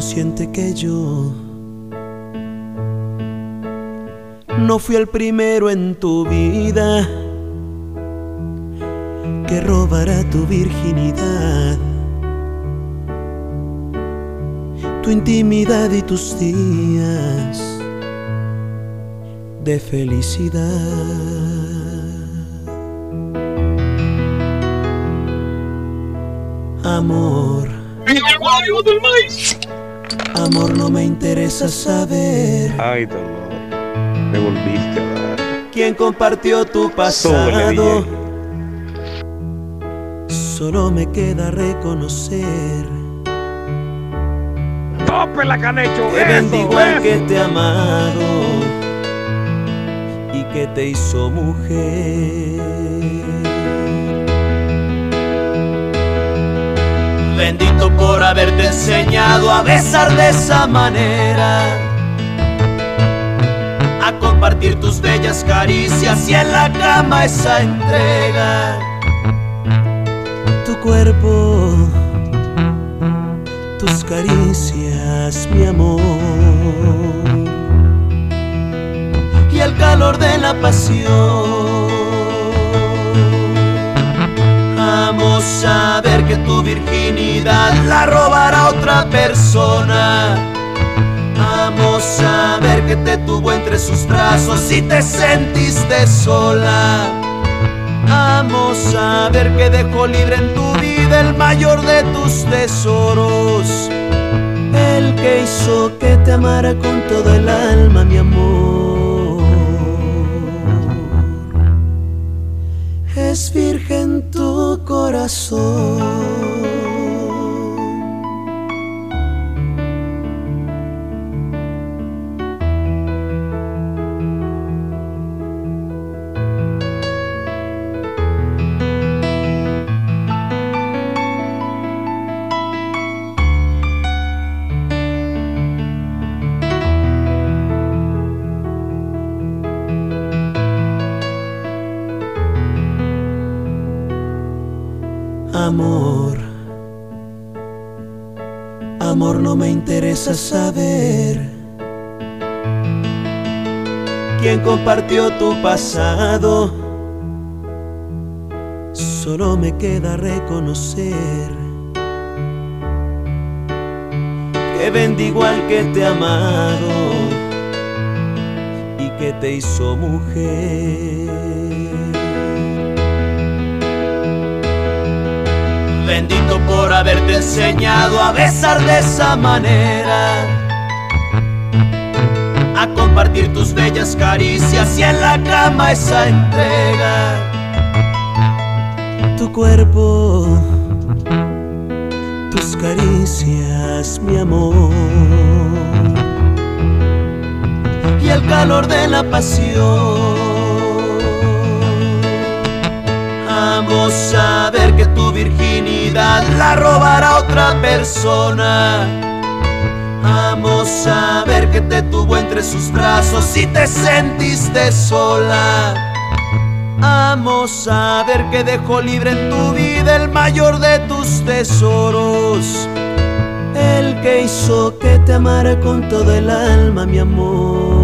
Consciente que yo no fui el primero en tu vida que robará tu virginidad, tu intimidad y tus días de felicidad. Amor. Amor, no me interesa saber Ay, dolor. Me volviste a dar. quién compartió tu pasado. Solo me queda reconocer ¡Tope la canecho! eso, bendigo al eso. que te ha amado y que te hizo mujer. Bendito por haberte enseñado a besar de esa manera, a compartir tus bellas caricias y en la cama esa entrega. Tu cuerpo, tus caricias, mi amor, y el calor de la pasión. Amo saber que tu virginidad la robará otra persona. Amo saber que te tuvo entre sus brazos y te sentiste sola. Amo saber que dejó libre en tu vida el mayor de tus tesoros. El que hizo que te amara con todo el alma, mi amor. Es virgen corazón. Interesa saber quién compartió tu pasado. Solo me queda reconocer que bendigo al que te ha amado y que te hizo mujer. Bendito por haberte enseñado a besar de esa manera, a compartir tus bellas caricias y en la cama esa entrega. Tu cuerpo, tus caricias, mi amor, y el calor de la pasión. Amo saber que tu virginidad la robará otra persona. Amo saber que te tuvo entre sus brazos y te sentiste sola. Amo saber que dejó libre en tu vida el mayor de tus tesoros. El que hizo que te amara con todo el alma, mi amor.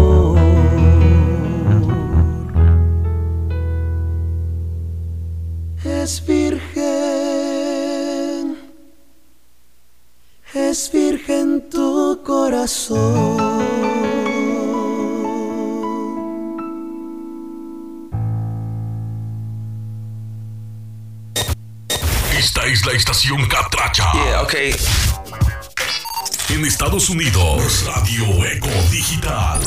Estación Catracha. Yeah, okay. En Estados Unidos, Radio Eco Digital.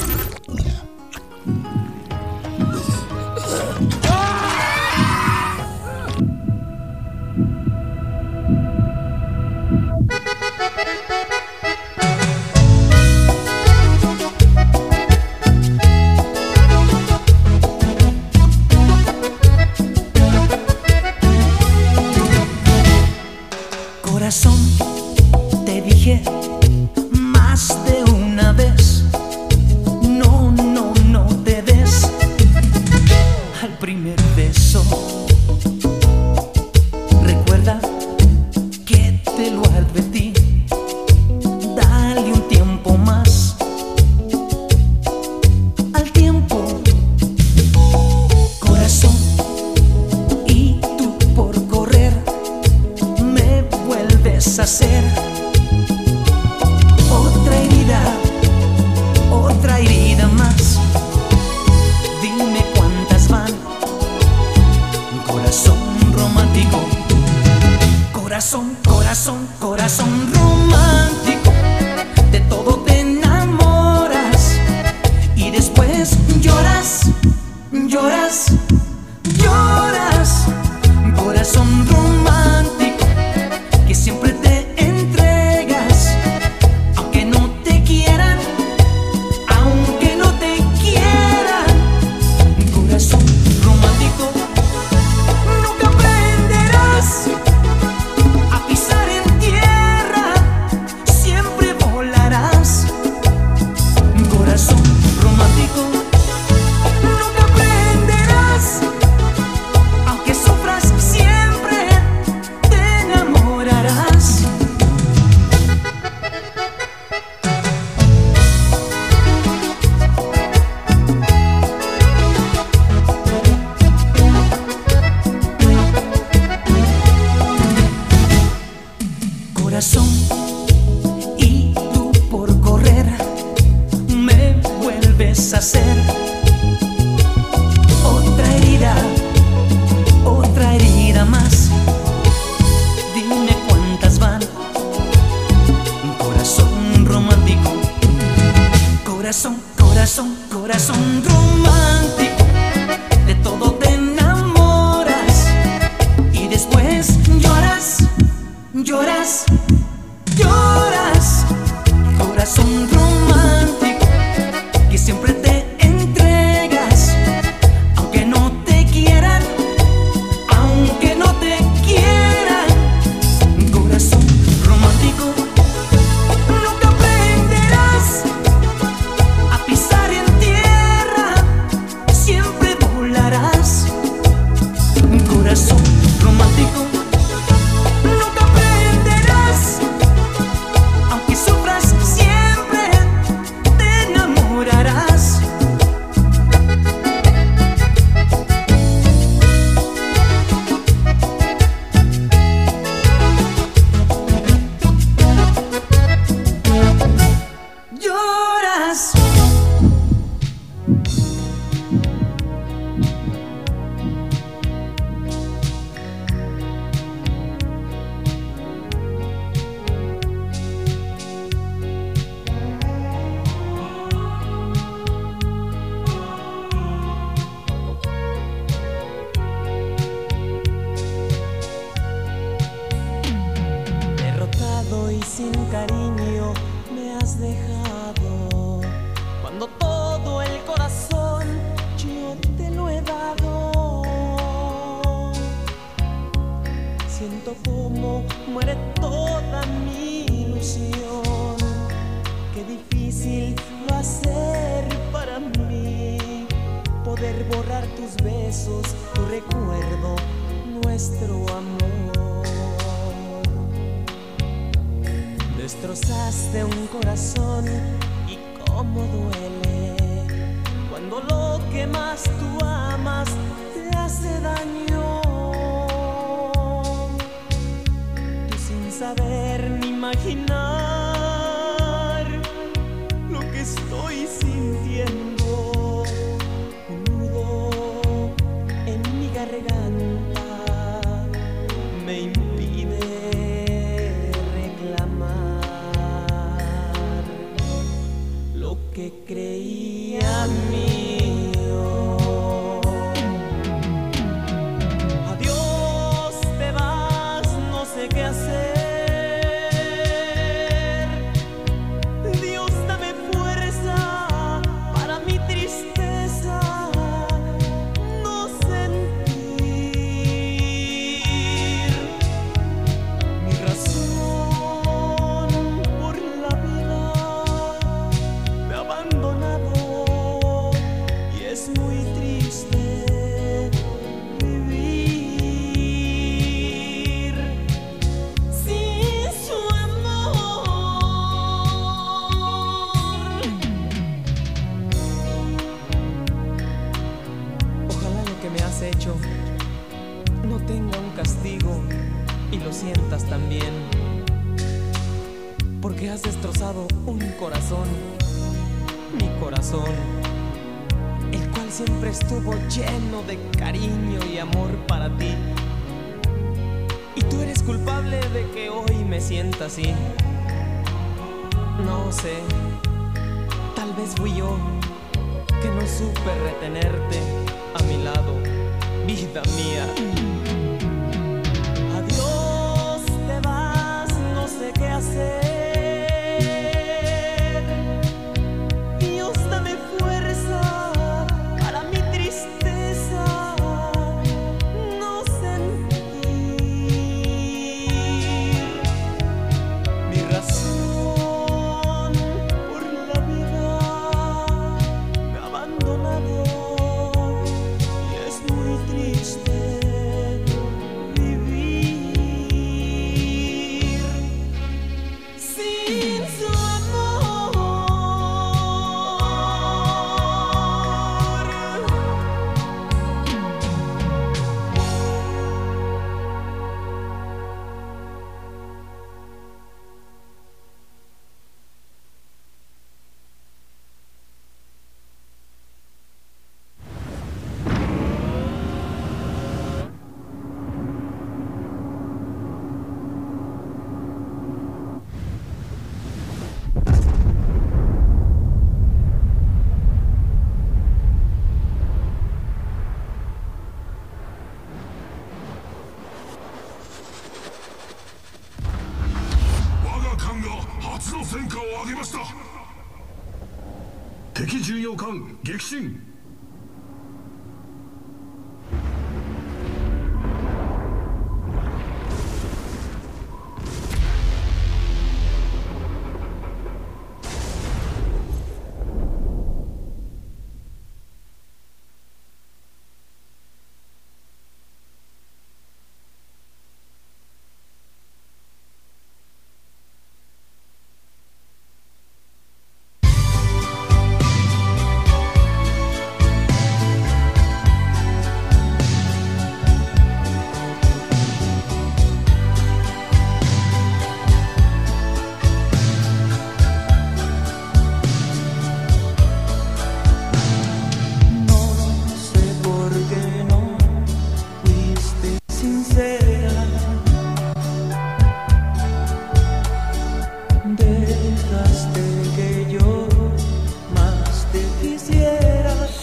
See.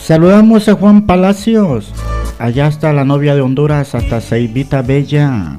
Saludamos a Juan Palacios. Allá está la novia de Honduras, hasta Ceibita Bella.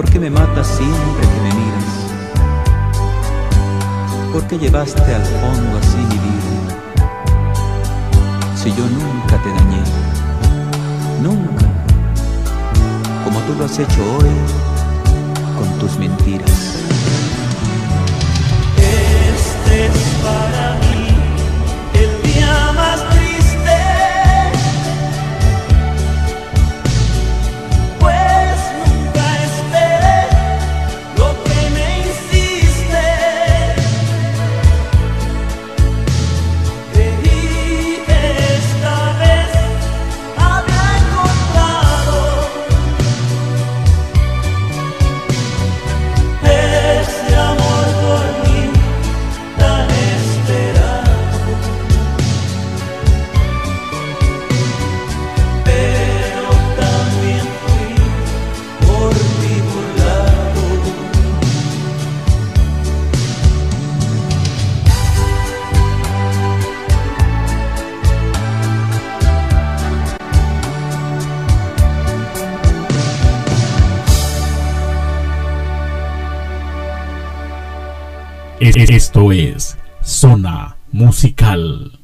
¿Por qué me matas siempre que me miras? ¿Por qué llevaste al fondo así mi vida? Si yo nunca te dañé, nunca, como tú lo has hecho hoy con tus mentiras. Este es para mí Esto es Zona Musical.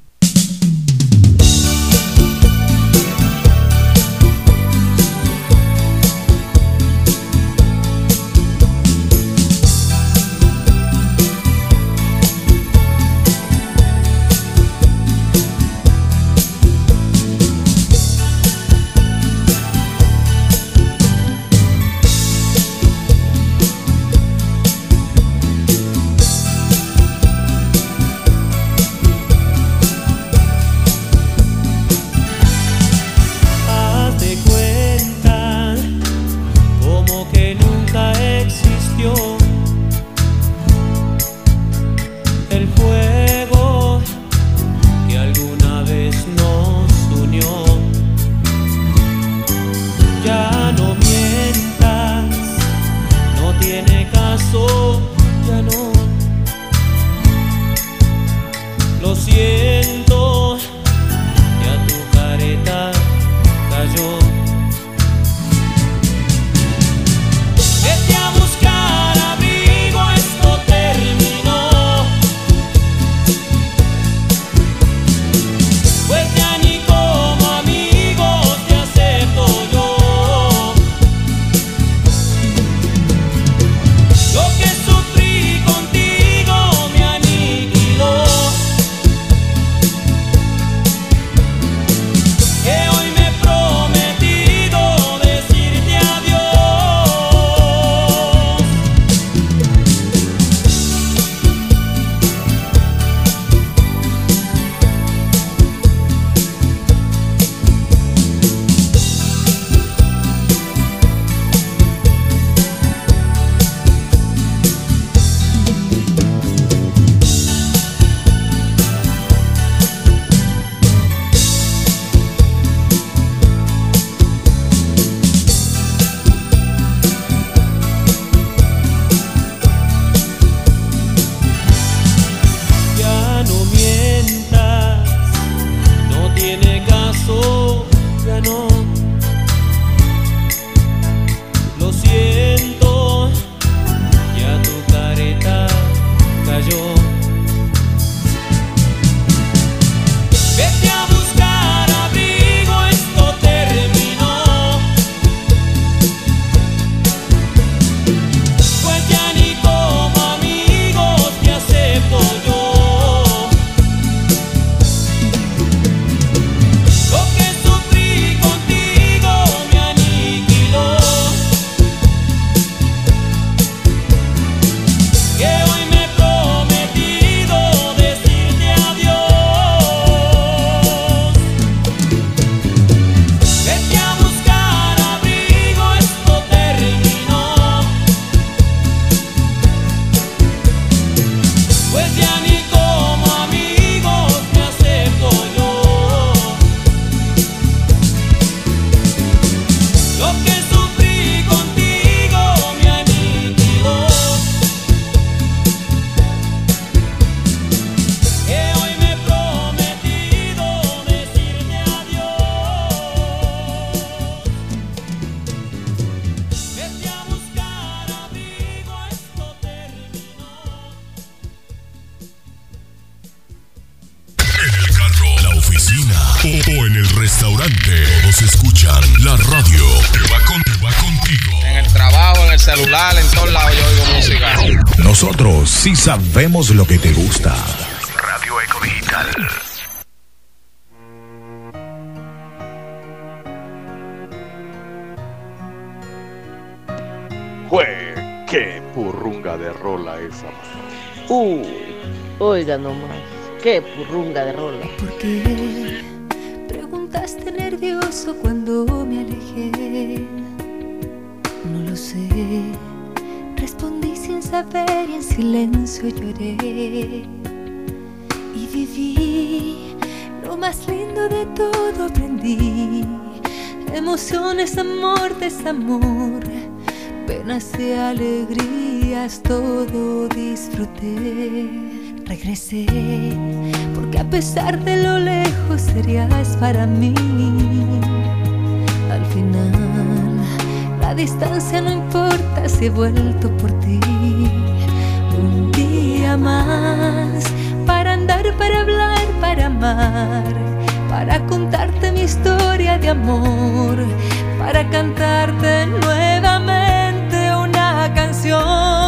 Sabemos lo que te gusta. Radio Eco Digital. Jue, qué purrunga de rola esa. Uy, oiga nomás, qué purrunga de rola. ¿Por qué preguntaste nervioso cuando me alejé? No lo sé. Respondí sin saber y en silencio lloré. Y viví lo más lindo de todo, aprendí. Emociones, amor, desamor, penas y alegrías, todo disfruté. Regresé, porque a pesar de lo lejos serías para mí. Al final, distancia no importa si he vuelto por ti. Un día más, para andar, para hablar, para amar, para contarte mi historia de amor, para cantarte nuevamente una canción.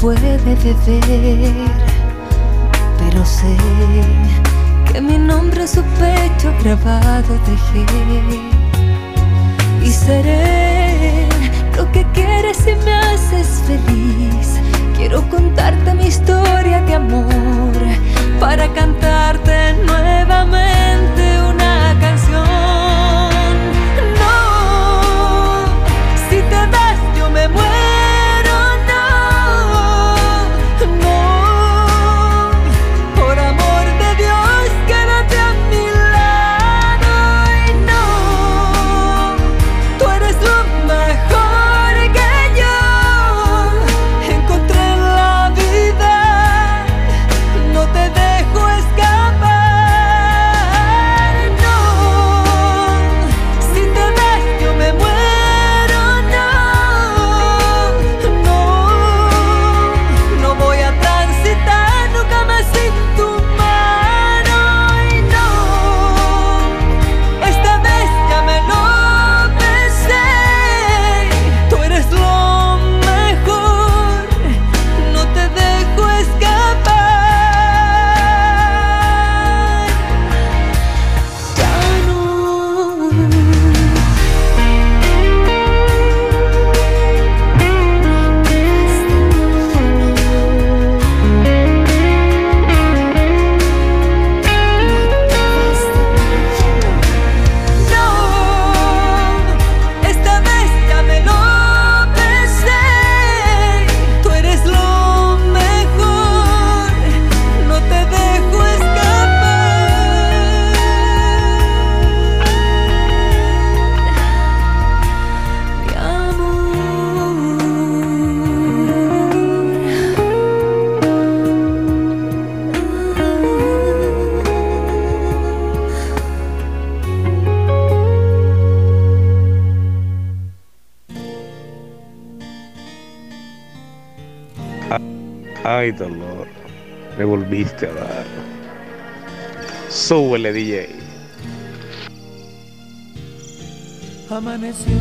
Puede beber. Pero sé que mi nombre en su pecho grabado dejé. Y seré lo que quieres y me haces feliz. Quiero contarte mi historia de amor para cantarte nuevamente volviste a dar. Súbele, DJ. Amaneció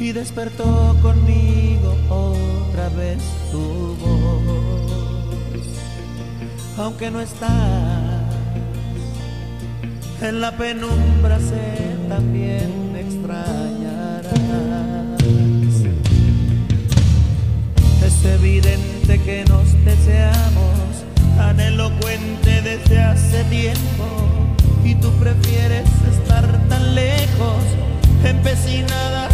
y despertó conmigo otra vez tu voz. Aunque no estás en la penumbra, sé también me extrañarás. Es evidente y tú prefieres estar tan lejos, empecinada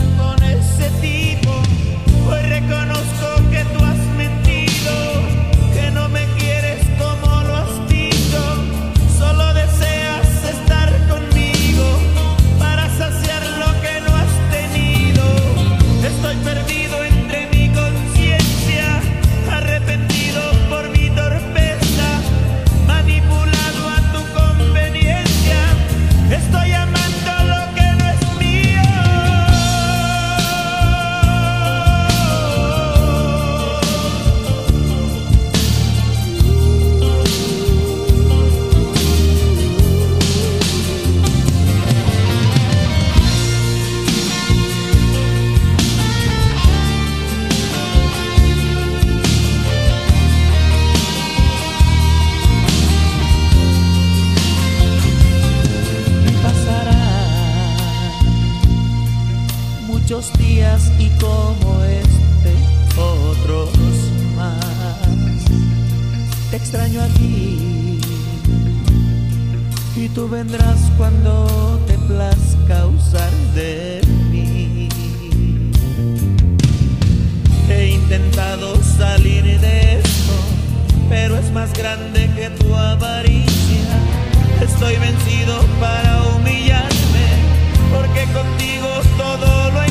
te extraño aquí y tú vendrás cuando te plazca usar de mí. He intentado salir de esto, pero es más grande que tu avaricia. Estoy vencido para humillarme, porque contigo todo lo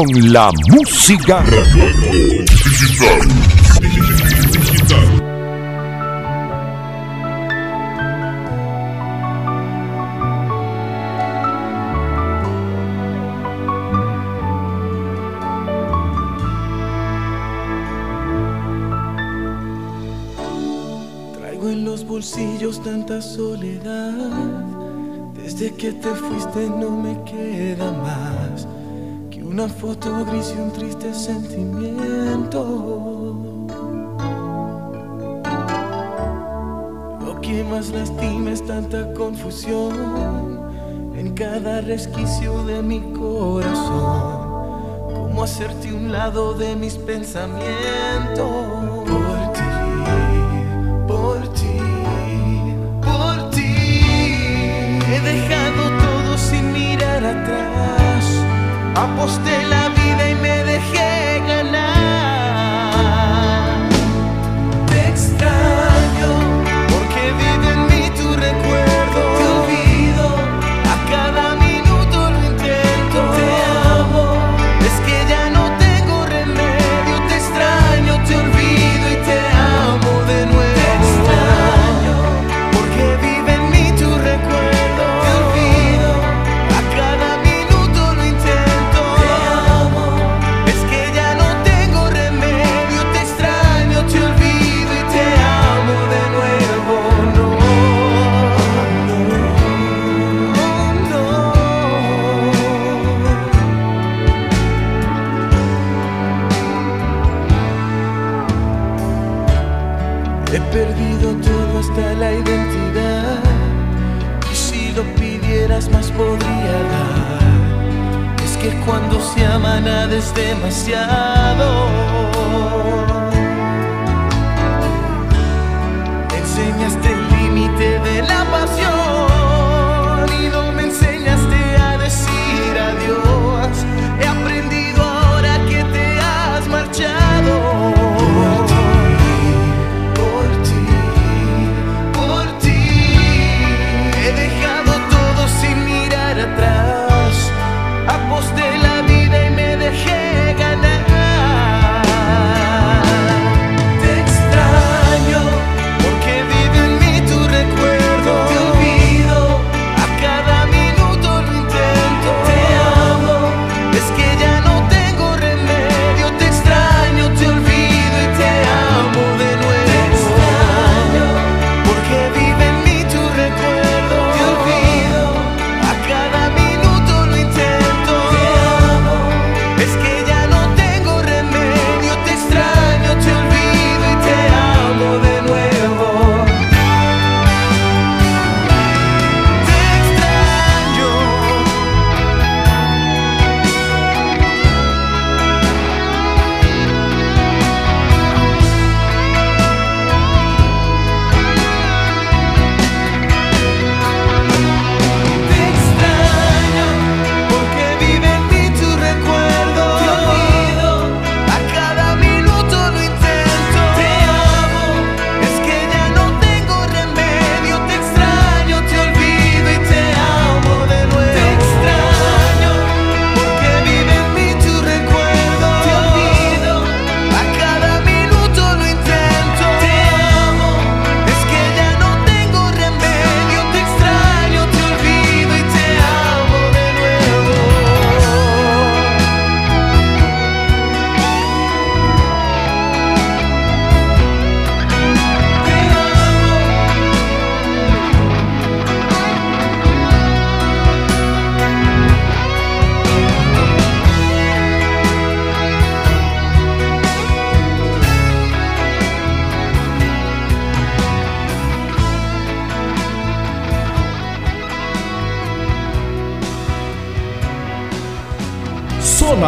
con la música. sentimiento. Lo que más lastima es tanta confusión en cada resquicio de mi corazón. Como hacerte un lado de mis pensamientos. Por ti, por ti, por ti. He dejado todo sin mirar atrás. Aposté la nada es demasiado.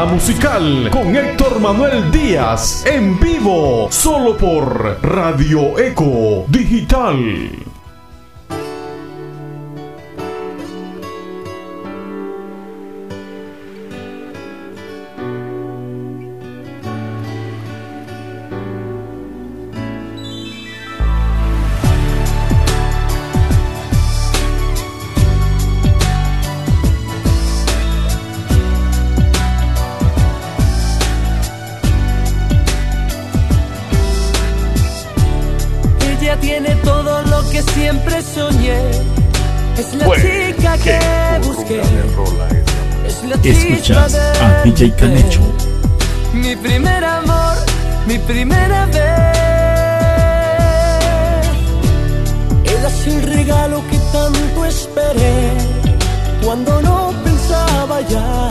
Musical con Héctor Manuel Díaz en vivo, solo por Radio Eco Digital. Escuchas a DJ Canecho. Mi primer amor, mi primera vez. Ella es el regalo que tanto esperé. Cuando no pensaba ya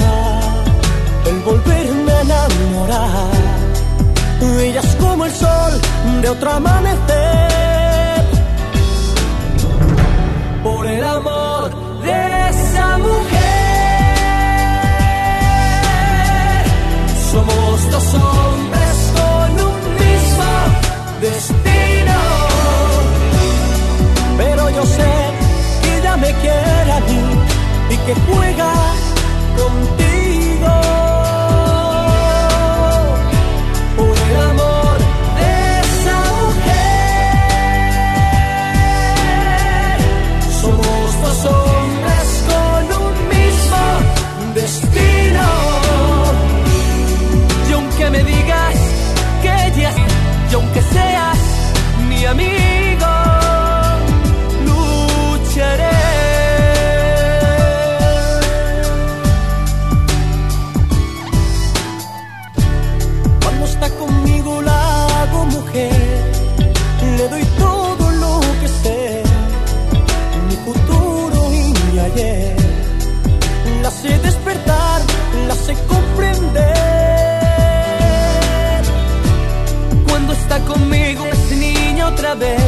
el volverme a enamorar. Ella es como el sol de otro amanecer. Por el amor de esa mujer. Somos dos hombres con un mismo destino. Pero yo sé que ella me quiere a mí y que juega contigo. Mi amigo, otra vez,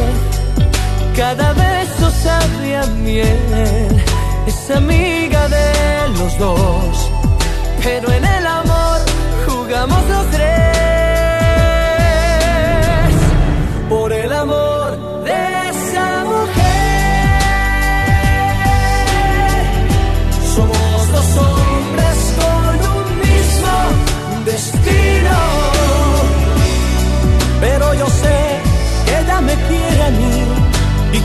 cada beso sabe a miel. Es amiga de los dos, pero en el amor jugamos los tres.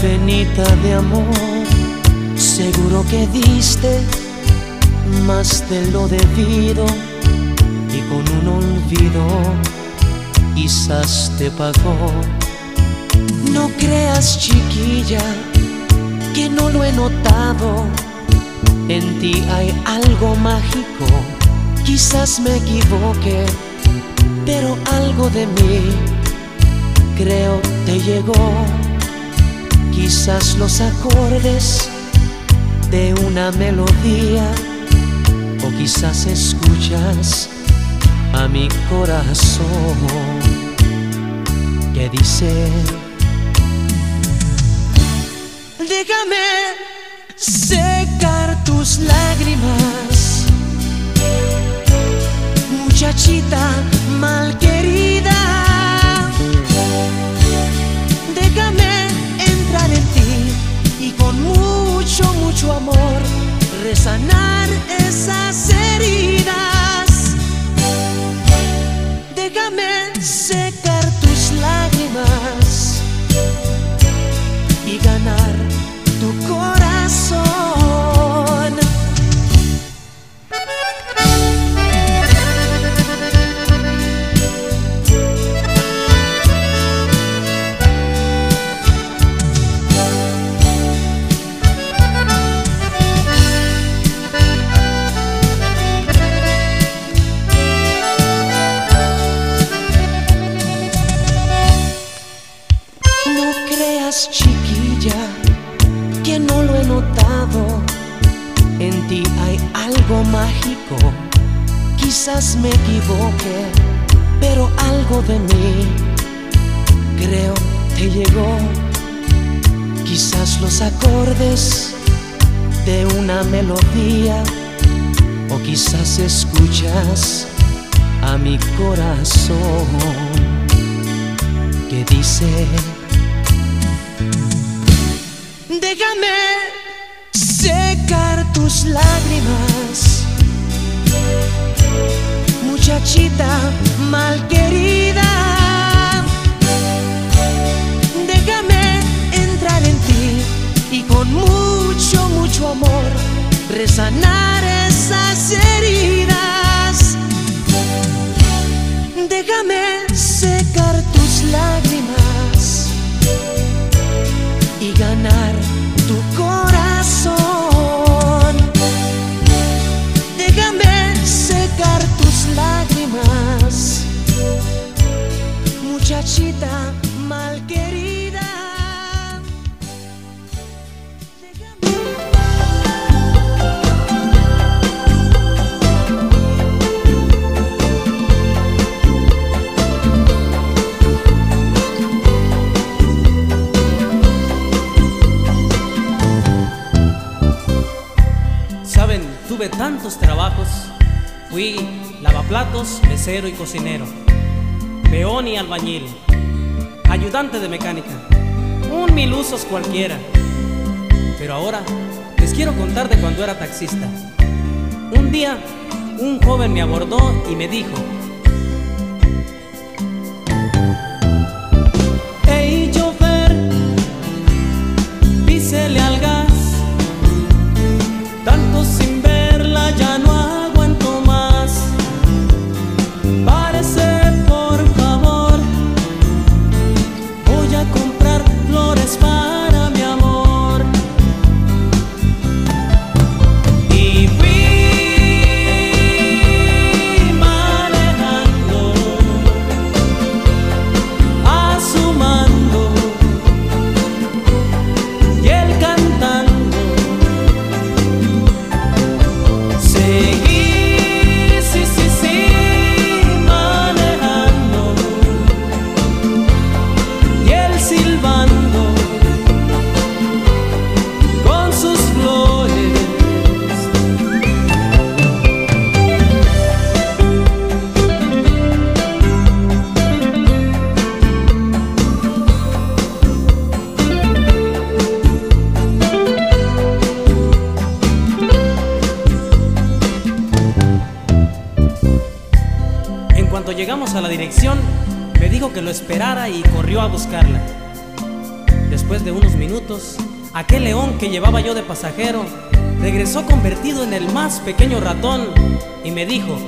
penita de amor. Seguro que diste más de lo debido y con un olvido quizás te pagó. No creas chiquilla que no lo he notado. En ti hay algo mágico, quizás me equivoque, pero algo de mí creo te llegó. Quizás los acordes de una melodía, o quizás escuchas a mi corazón que dice, déjame secar tus lágrimas, muchachita malquerida. Esas heridas. Quizás me equivoque, pero algo de mí creo te llegó. Quizás los acordes de una melodía, o quizás escuchas a mi corazón que dice. Déjame secar tus lágrimas, muchachita malquerida. Déjame entrar en ti y con mucho, mucho amor resanar esas heridas. Tuve tantos trabajos. Fui lavaplatos, mesero y cocinero, peón y albañil, ayudante de mecánica, un mil usos cualquiera. Pero ahora les quiero contar de cuando era taxista. Un día, un joven me abordó y me dijo, esperara y corrió a buscarla. Después de unos minutos, aquel león que llevaba yo de pasajero regresó convertido en el más pequeño ratón y me dijo,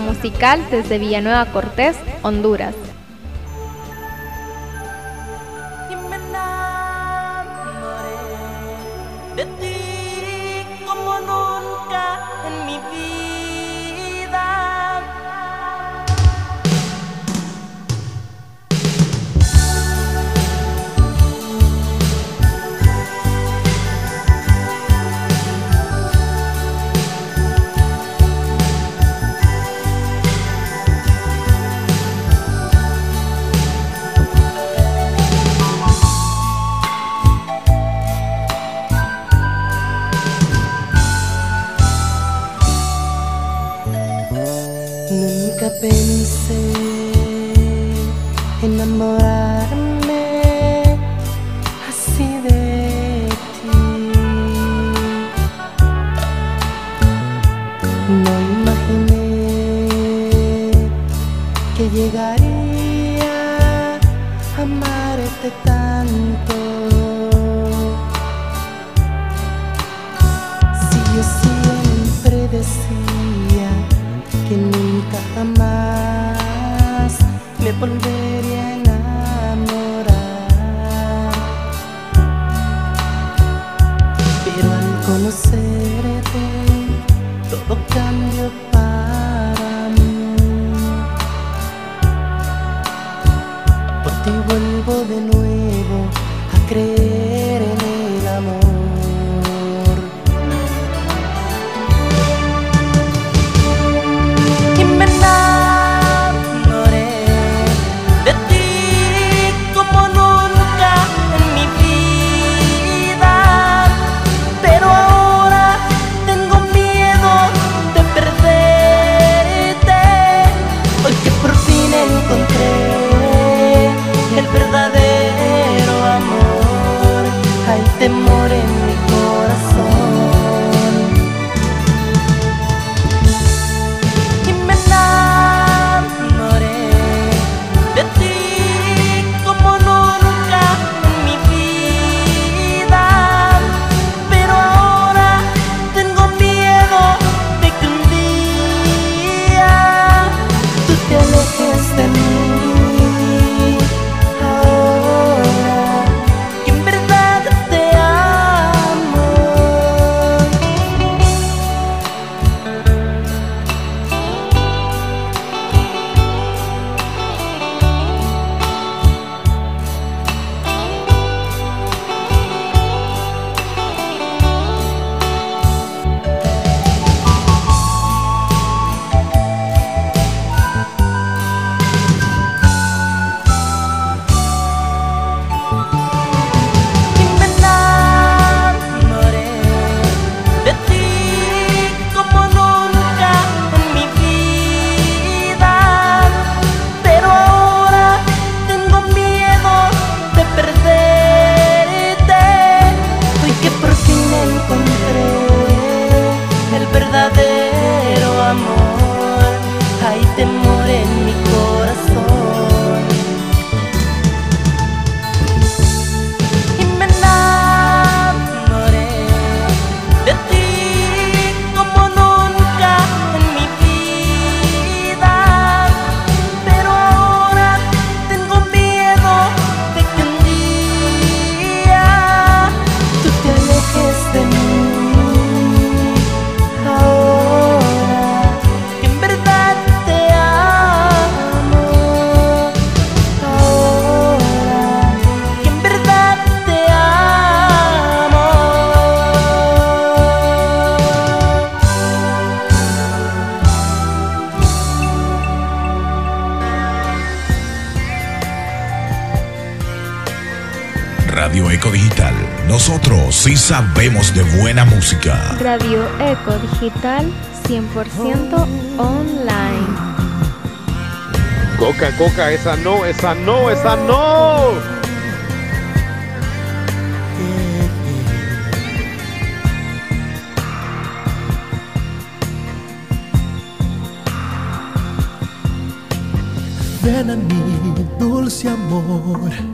musical desde Villanueva Cortés, Honduras. sí sabemos de buena música. Radio Eco Digital 100% online. Coca, coca, esa no, esa no, esa no. Ven a mí, dulce amor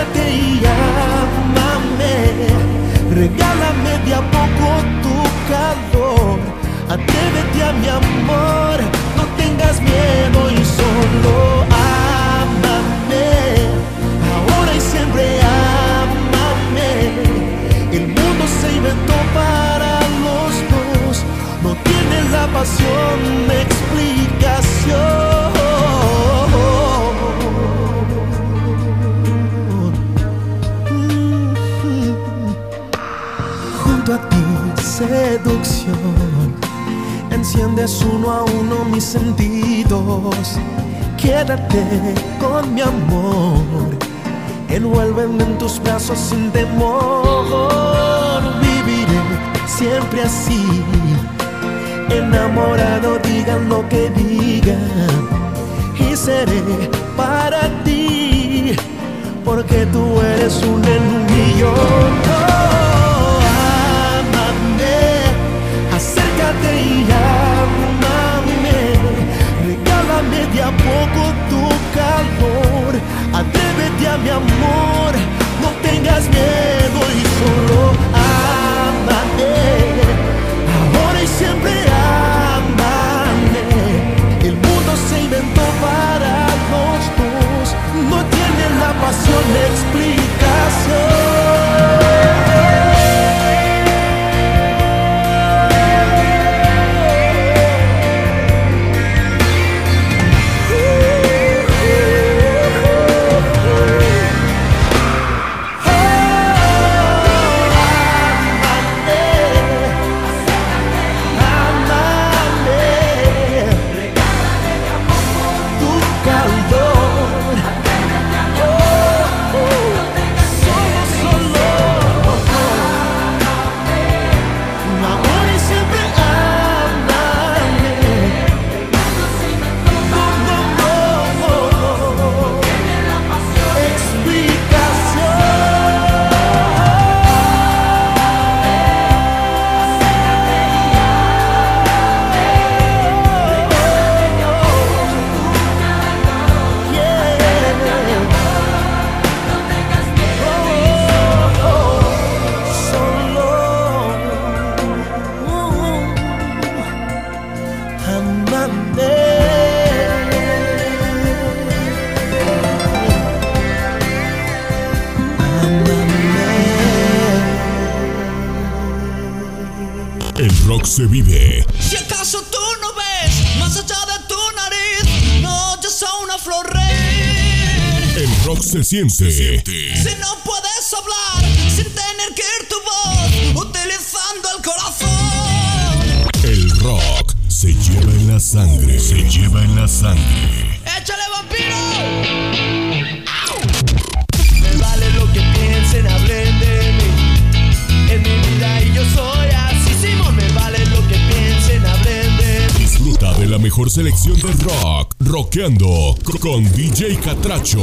Acércate y ámame. Regálame de a poco tu calor. Atrévete a mi amor, no tengas miedo y solo ámame. Ahora y siempre ámame. El mundo se inventó para los dos, no tiene la pasión de explicación. Seducción, enciendes uno a uno mis sentidos. Quédate con mi amor, envuélveme en tus brazos sin temor. Viviré siempre así, enamorado, digan lo que digan, y seré para ti, porque tú eres un en un millón. Y ámame, regálame de a poco tu calor, atrévete a mi amor, no tengas miedo y solo ámame, ahora y siempre ámame, el mundo se inventó para los dos, no tiene la pasión explicación. Se siente. Si no puedes hablar sin tener que ir tu voz, utilizando el corazón. El rock se lleva en la sangre. Se lleva en la sangre. ¡Échale vampiro! Me vale lo que piensen, hablen de mí. En mi vida y yo soy así, Simón. Me vale lo que piensen, hablen de mí. Disfruta de la mejor selección de rock. Rockeando con DJ Catracho.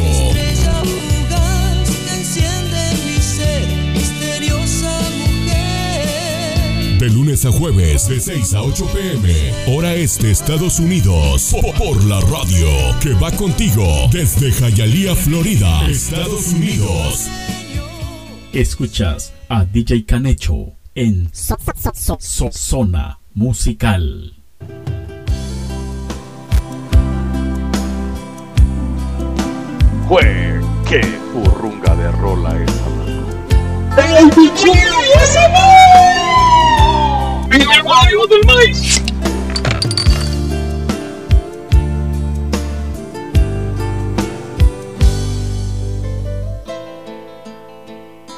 De lunes a jueves, de 6 a 8 pm. Hora este, Estados Unidos. Po- Por la radio que va contigo desde Hialeah, Florida, Estados Unidos. Escuchas a DJ Canecho en So- So- So- Zona Musical. Jue, qué furrunga de rola esa, mano. ¡El y ese ¡Viva el barrio del maíz!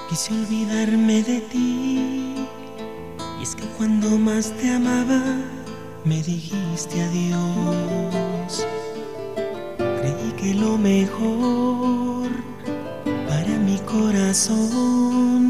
Quise olvidarme de ti. Y es que cuando más te amaba, me dijiste adiós. Lo mejor para mi corazón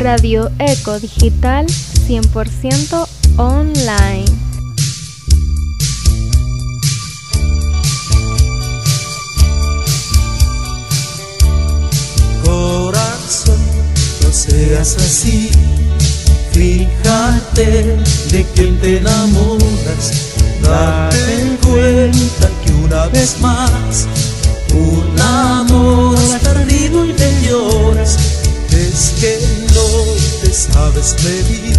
Radio Eco Digital 100% online. Corazón, no seas así. Fíjate de quién te enamoras. Date cuenta que una vez más un amor ha perdido y te lloras. Es que te sabes medir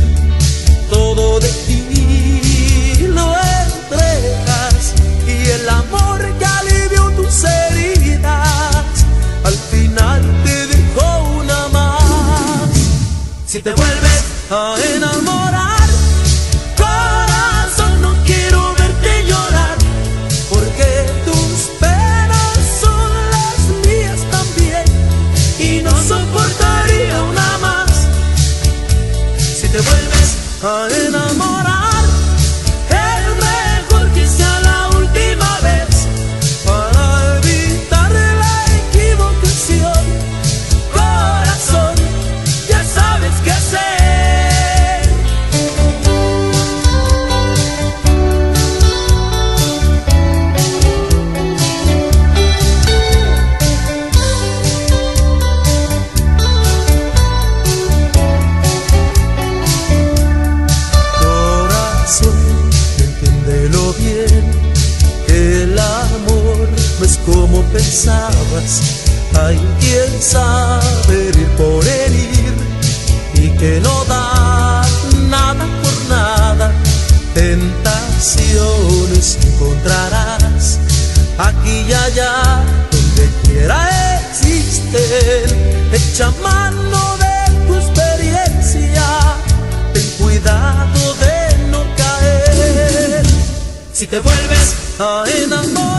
todo de ti lo entregas y el amor que alivió tus heridas al final te dejó una más. Si te vuelves a donde quiera existen. Echa mano de tu experiencia, ten cuidado de no caer. Si te vuelves a enamorar,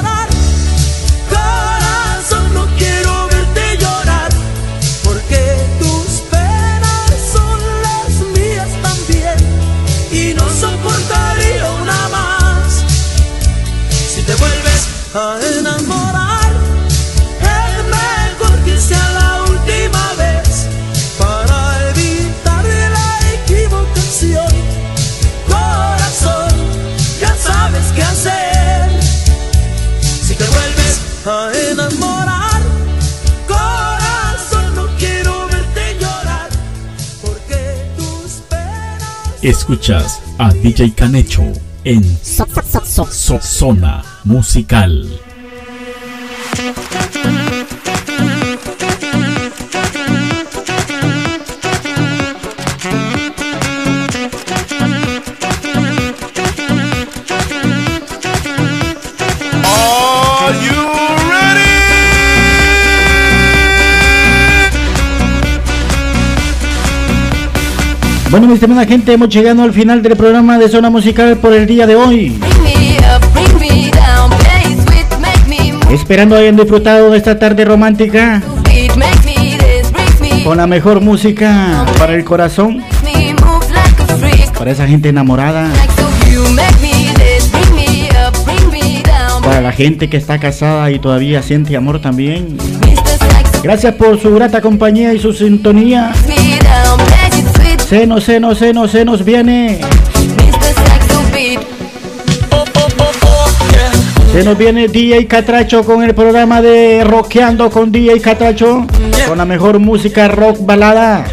Escuchas a DJ Canecho en Zona Musical. Bueno, mi estimada gente, hemos llegado al final del programa de Zona Musical por el día de hoy. Esperando hayan disfrutado de esta tarde romántica con la mejor música para el corazón, para esa gente enamorada. Para la gente que está casada y todavía siente amor también. Gracias por su grata compañía y su sintonía. Se nos, se nos, se nos, se nos viene. Se nos viene DJ Catracho con el programa de Rockeando con DJ Catracho. Con la mejor música rock balada.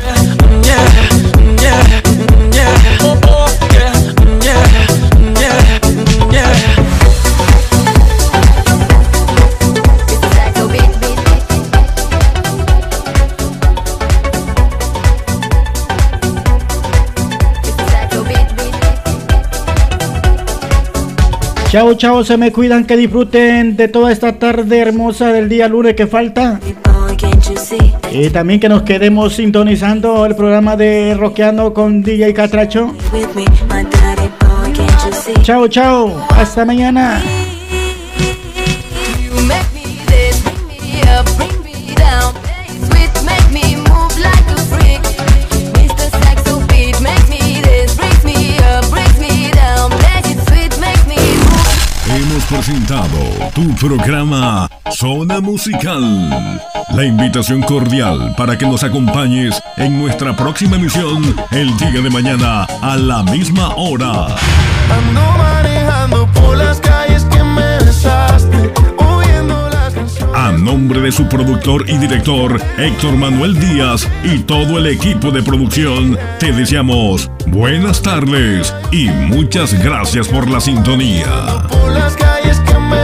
Chao, chao, se me cuidan, que disfruten de toda esta tarde hermosa del día lunes que falta. Y también que nos quedemos sintonizando el programa de Rockeando con DJ Catracho. Chao, chao, hasta mañana. Presentado tu programa Zona Musical. La invitación cordial para que nos acompañes en nuestra próxima emisión el día de mañana a la misma hora. Ando manejando por las calles que me besaste, oyendo las canciones. A nombre de su productor y director Héctor Manuel Díaz y todo el equipo de producción, te deseamos buenas tardes y muchas gracias por la sintonía. Calles que me